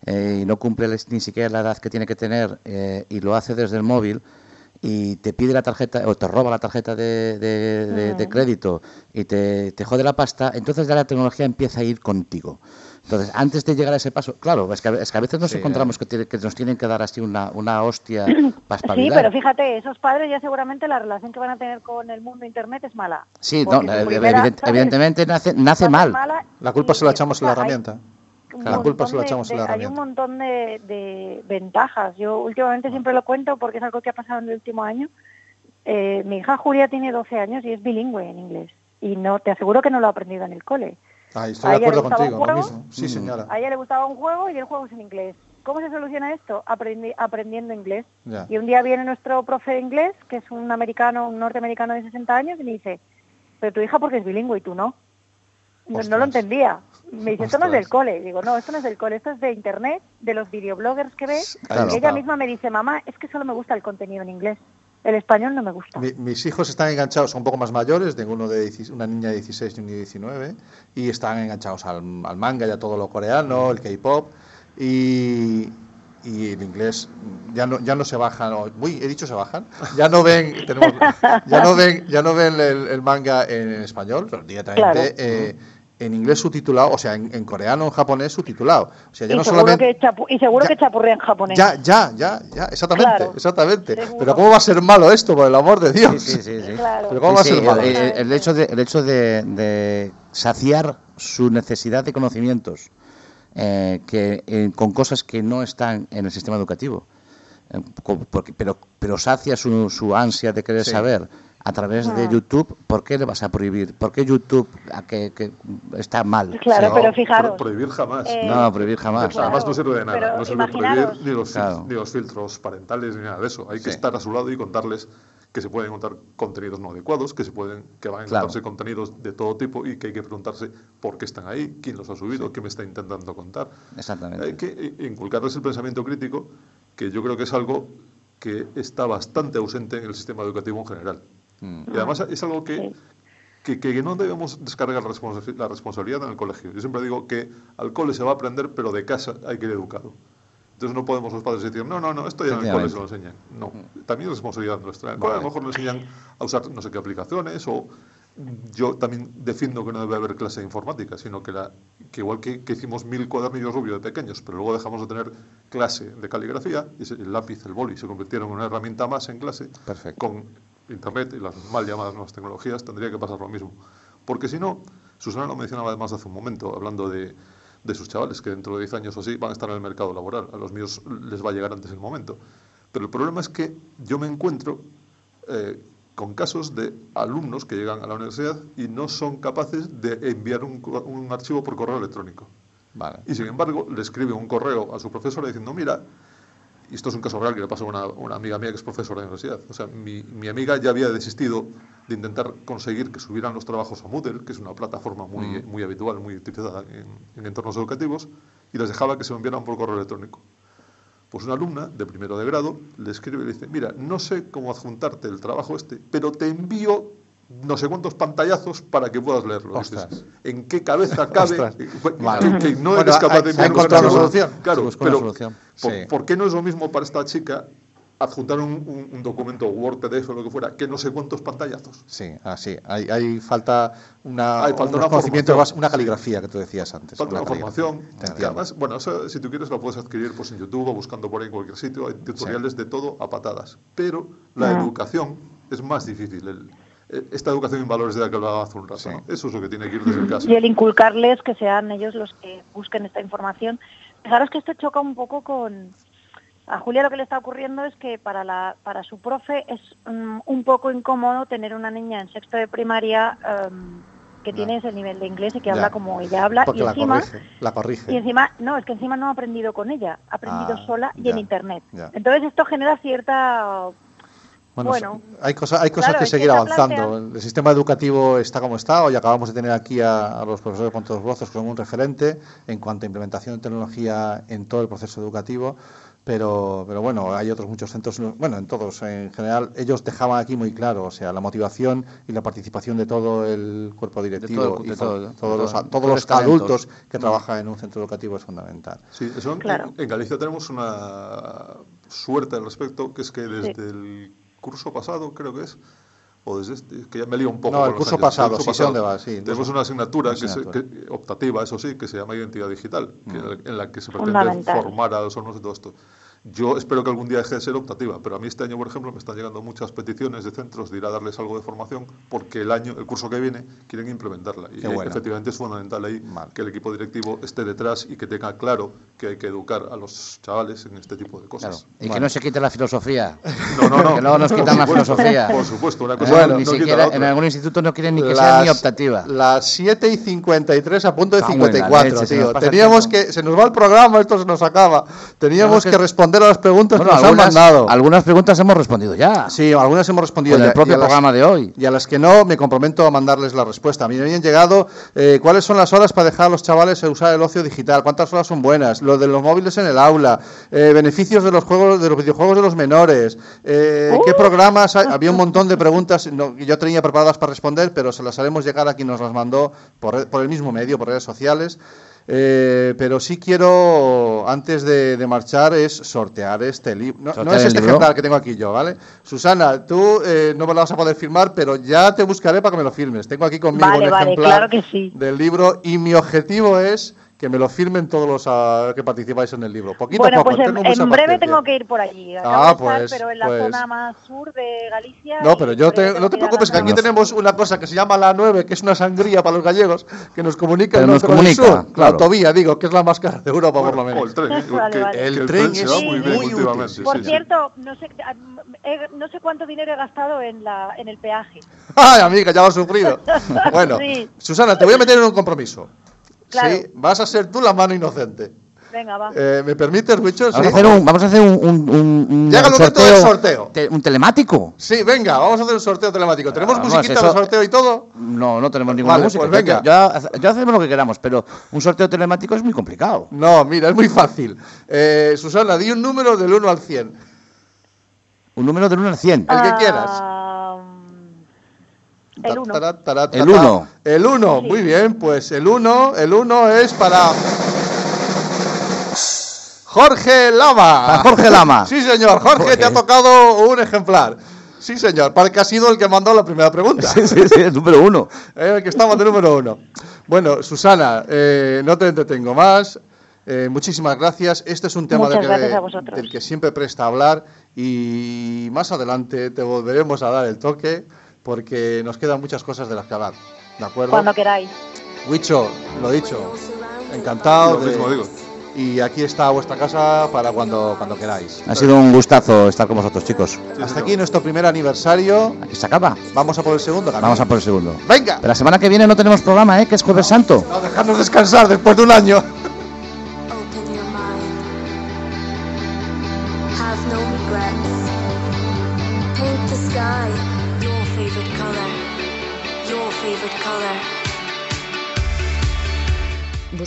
eh, y no cumple ni siquiera la edad que tiene que tener eh, y lo hace desde el móvil y te pide la tarjeta o te roba la tarjeta de, de- de- de crédito y te, te jode la pasta, entonces ya la tecnología empieza a ir contigo. Entonces, antes de llegar a ese paso, claro, es que, a- es que a veces nos Sí, encontramos que, tiene- que nos tienen que dar así una, una hostia para Sí, pero fíjate, esos padres ya seguramente la relación que van a tener con el mundo internet es mala. Sí, no, evidentemente nace, nace a mal. mala La culpa se la echamos en la herramienta. La culpa se la de- echamos en la de- Hay un herramienta. montón de, de ventajas. Yo últimamente siempre lo cuento porque es algo que ha pasado en el último año. Eh, mi hija Julia tiene 12 años y es bilingüe en inglés. Y no te aseguro que no lo ha aprendido en el cole. Ahí estoy ¿A de ella le acuerdo gustaba un contigo. Lo juego? mismo. Sí, señora. A ella le gustaba un juego y el juego es en inglés. ¿cómo se soluciona esto? Aprendi- aprendiendo inglés. Ya. Y un día viene nuestro profe de inglés, que es un americano, un norteamericano de 60 años, y me dice, pero tu hija porque es bilingüe y tú no. No, no lo entendía. Me dice, esto no es del cole. Digo, no, esto no es del cole, esto es de internet, de los videobloggers que ves. Claro. Y ella misma me dice, mamá, es que solo me gusta el contenido en inglés. El español no me gusta. Mi- mis hijos están enganchados, son un poco más mayores, tengo uno de 16 una niña de 16 y un niño de 19, y están enganchados al, al manga y a todo lo coreano, el K-pop, y, y el inglés ya no, ya no se bajan, uy, he dicho se bajan, ya no ven, tenemos, ya no ven, ya no ven el, el manga en, español, pero directamente Claro. eh, en inglés subtitulado, o sea, en, en coreano o en japonés subtitulado. O sea, ya y, no seguro solamente... que chapu- y seguro que chapurrea en japonés. Ya, ya, ya, ya, exactamente, Claro, exactamente. seguro. Pero ¿cómo va a ser malo esto, por el amor de Dios? Sí, sí, sí. Claro. Pero ¿cómo Sí, va a sí, ser malo? el, el- hecho de, el hecho de, de saciar su necesidad de conocimientos eh, que, eh, con cosas que no están en el sistema educativo, Eh, porque- pero, pero sacia su, su ansia de querer Sí. saber a través de. YouTube, ¿por qué le vas a prohibir? ¿Por qué YouTube a que, que está mal? Claro, No, pero fijaros. pro- prohibir jamás. eh, No, prohibir jamás. Pues además no sirve de nada, no sirve prohibir ni los, Claro. ni los filtros parentales ni nada de eso. Hay que estar a su lado y contarles que se pueden encontrar contenidos no adecuados, que se pueden, que van a Claro. encontrarse contenidos de todo tipo y que hay que preguntarse por qué están ahí, quién los ha subido, qué me está intentando contar. Exactamente. Hay que inculcarles el pensamiento crítico, que yo creo que es algo que está bastante ausente en el sistema educativo en general. Mm. Y además es algo que, que, que no debemos descargar la, responsa- la responsabilidad en el colegio. Yo siempre digo que al cole se va a aprender, pero de casa hay que ir educado. Entonces no podemos los padres decir, no, no, no, esto ya en el cole se lo enseñan. No, también es responsabilidad nuestra. En el cole a lo mejor nos enseñan a usar no sé qué aplicaciones o yo también defiendo que no debe haber clase de informática, sino que, la, que igual que, que hicimos mil cuadernillos rubios de pequeños, pero luego dejamos de tener clase de caligrafía, y el lápiz, el boli, se convirtieron en una herramienta más en clase, Perfecto. con Internet y las mal llamadas nuevas tecnologías, tendría que pasar lo mismo. Porque si no, Susana lo mencionaba además hace un momento, hablando de, de sus chavales, que dentro de 10 años o así van a estar en el mercado laboral. A los míos les va a llegar antes el momento. Pero el problema es que yo me encuentro eh, con casos de alumnos que llegan a la universidad y no son capaces de enviar un, un archivo por correo electrónico. Vale. Y sin embargo, le escribe un correo a su profesora diciendo, mira, y esto es un caso real que le pasó a una, una amiga mía que es profesora de universidad. O sea, mi, mi amiga ya había desistido de intentar conseguir que subieran los trabajos a Moodle, que es una plataforma muy, muy habitual, muy utilizada en, en entornos educativos, y les dejaba que se lo enviaran por correo electrónico. Pues una alumna de primero de grado le escribe y le dice, mira, no sé cómo adjuntarte el trabajo este, pero te envío no sé cuántos pantallazos para que puedas leerlo. Dices. ¿En qué cabeza cabe que, que no Bueno, eres capaz hay- de enviar una solución. Claro, una pero solución. ¿por, Sí. por qué no es lo mismo para esta chica adjuntar un, un- un documento Word, PDF o lo que fuera, que no sé cuántos pantallazos? Sí, así. Hay, hay falta una, Hay falta una conocimientos formación. una caligrafía que tú decías antes. Falta una caligrafía. formación. Entiendo. además, bueno, eso, si tú quieres lo puedes adquirir pues, en YouTube o buscando por ahí en cualquier sitio. Hay tutoriales de todo a patadas. Pero la Ah. educación es más difícil. el- esta educación en valores de la que hablaba hace un rato. ¿no? Eso es lo que tiene que ir desde el caso. y el inculcarles que sean ellos los que busquen esta información. Fijaros que esto choca un poco con... A Julia lo que le está ocurriendo es que para, la, para su profe es mm, un poco incómodo tener una niña en sexto de primaria em, que tiene ese nivel de inglés y que Ya. habla como ella habla Porque y la encima corrige. La corrige. y encima no es que encima no ha aprendido con ella ha aprendido Ah, sola y ya, en internet ya. entonces esto genera cierta Bueno, Bueno. hay, cosa- hay cosas Claro, que seguir se avanzando. plantea- El sistema educativo está como está. Hoy acabamos de tener aquí a, a los profesores Pontos Brozos, que son un referente en cuanto a implementación de tecnología en todo el proceso educativo. Pero, pero bueno, hay otros muchos centros, bueno, en todos en general, ellos dejaban aquí muy claro, o sea, la motivación y la participación de todo el cuerpo directivo todo- y todos, todo, los, todos todos los los talentos. adultos que Mm. trabajan en un centro educativo es fundamental. Sí, eso en- Claro. en, Galicia tenemos una suerte al respecto, que es que desde el curso pasado, creo que es, o desde este, que ya me lío un poco. No, el curso años, pasado, el sí sé dónde va, sí, Tenemos una asignatura, una que se- asignatura. que- optativa, eso sí, que se llama Identidad Digital, que- Mm. en la que se pretende formar a los alumnos y todo esto. Yo espero que algún día deje de ser optativa, pero a mí este año, por ejemplo, me están llegando muchas peticiones de centros de ir a darles algo de formación porque el año, el curso que viene, quieren implementarla. Y bueno. efectivamente es fundamental ahí que el equipo directivo esté detrás y que tenga claro que hay que educar a los chavales en este tipo de cosas. Y que no se quite la filosofía. No, no, no. que luego nos quitan la filosofía. por supuesto, una cosa Bueno, no ni quita la siquiera otra. en algún instituto no quieren ni que sea ni optativa. Las 7 y 53 a punto de la 54, leche, tío. Teníamos que. Se nos va el programa, esto se nos acaba. Teníamos que- que responder a las preguntas Bueno, que nos algunas, han mandado. algunas preguntas hemos respondido ya. Sí, algunas hemos respondido Con el propio y a las- programa de hoy. Y a las que no, me comprometo a mandarles la respuesta. A mí me habían llegado eh, cuáles son las horas para dejar a los chavales usar el ocio digital, cuántas horas son buenas, lo de los móviles en el aula, eh, beneficios de los juegos, de los videojuegos de los menores, eh, qué programas hay? Había un montón de preguntas no, que yo tenía preparadas para responder, pero se las haremos llegar a quien nos las mandó por, por el mismo medio, por redes sociales. Eh, pero sí quiero, antes de, de marchar, es sortear este libro. No, no ¿Sortear es este libro? ejemplar que tengo aquí yo, ¿vale? Susana, tú eh, no me lo vas a poder firmar, pero ya te buscaré para que me lo firmes. Tengo aquí conmigo Vale, un vale, ejemplar claro que sí. del libro y mi objetivo es que me lo firmen todos los ah, que participáis en el libro. Poquito Bueno, a poco, pues en, tengo mucha en breve paciencia. tengo que ir por allí. Acabo Ah, de estar, pues, pero en la pues. zona más sur de Galicia. No, pero en yo te, no te a preocupes, que aquí tenemos una cosa que se llama la 9, que es una sangría para los gallegos, que nos comunica el nos comunica, sur. La claro. autovía, digo, que es la más cara de Europa, por lo O menos. el tren, ¿eh? Vale, que, vale. que El el tren tren se es Sí, muy bien sí. últimamente. Por sí, sí. cierto, no sé, he- no sé cuánto dinero he gastado en, la, en el peaje. Ay, amiga, ya lo has sufrido. Bueno, Sí. Susana, te voy a meter en un compromiso. Claro. Sí, vas a ser tú la mano inocente. Venga, va. Eh, ¿Me permites, Wicho? Vamos, Sí. a hacer un, vamos a hacer un, un, un- un Llega el momento del sorteo. te- un telemático. Sí, venga, vamos a hacer un sorteo telemático. ¿Tenemos musiquita eso- de sorteo y todo? No, no tenemos ninguna Vale, música. pues venga. Ya, ya hacemos lo que queramos, pero un sorteo telemático es muy complicado. No, mira, es muy fácil. Eh, Susana, di un número del 1 al 100. Un número del 1 al 100. El que quieras. El uno. Tará, tará, El tará. uno. El 1, muy bien, pues el 1, el 1 es para Jorge Lama. Para Jorge Lama. Sí, señor, Jorge, Joder. te ha tocado un ejemplar. Sí, señor, para que ha sido el que mandó la primera pregunta. Sí, sí, sí, el número uno. Eh, el que estamos de número uno. Bueno, Susana, eh, no te entretengo más. Eh, muchísimas gracias. Este es un tema del que, del que siempre presta hablar y más adelante te volveremos a dar el toque porque nos quedan muchas cosas de las que hablar. ¿De acuerdo? Cuando queráis. Huicho, lo dicho, encantado. Lo de- mismo digo. Y aquí está vuestra casa para cuando, cuando queráis. Ha sido un gustazo estar con vosotros, chicos. Hasta aquí nuestro primer aniversario. Aquí se acaba. Vamos a por el segundo. Gabriel. Vamos a por el segundo. Venga. Pero la semana que viene no tenemos programa, ¿eh? Que es Jueves Santo. No, dejarnos descansar después de un año.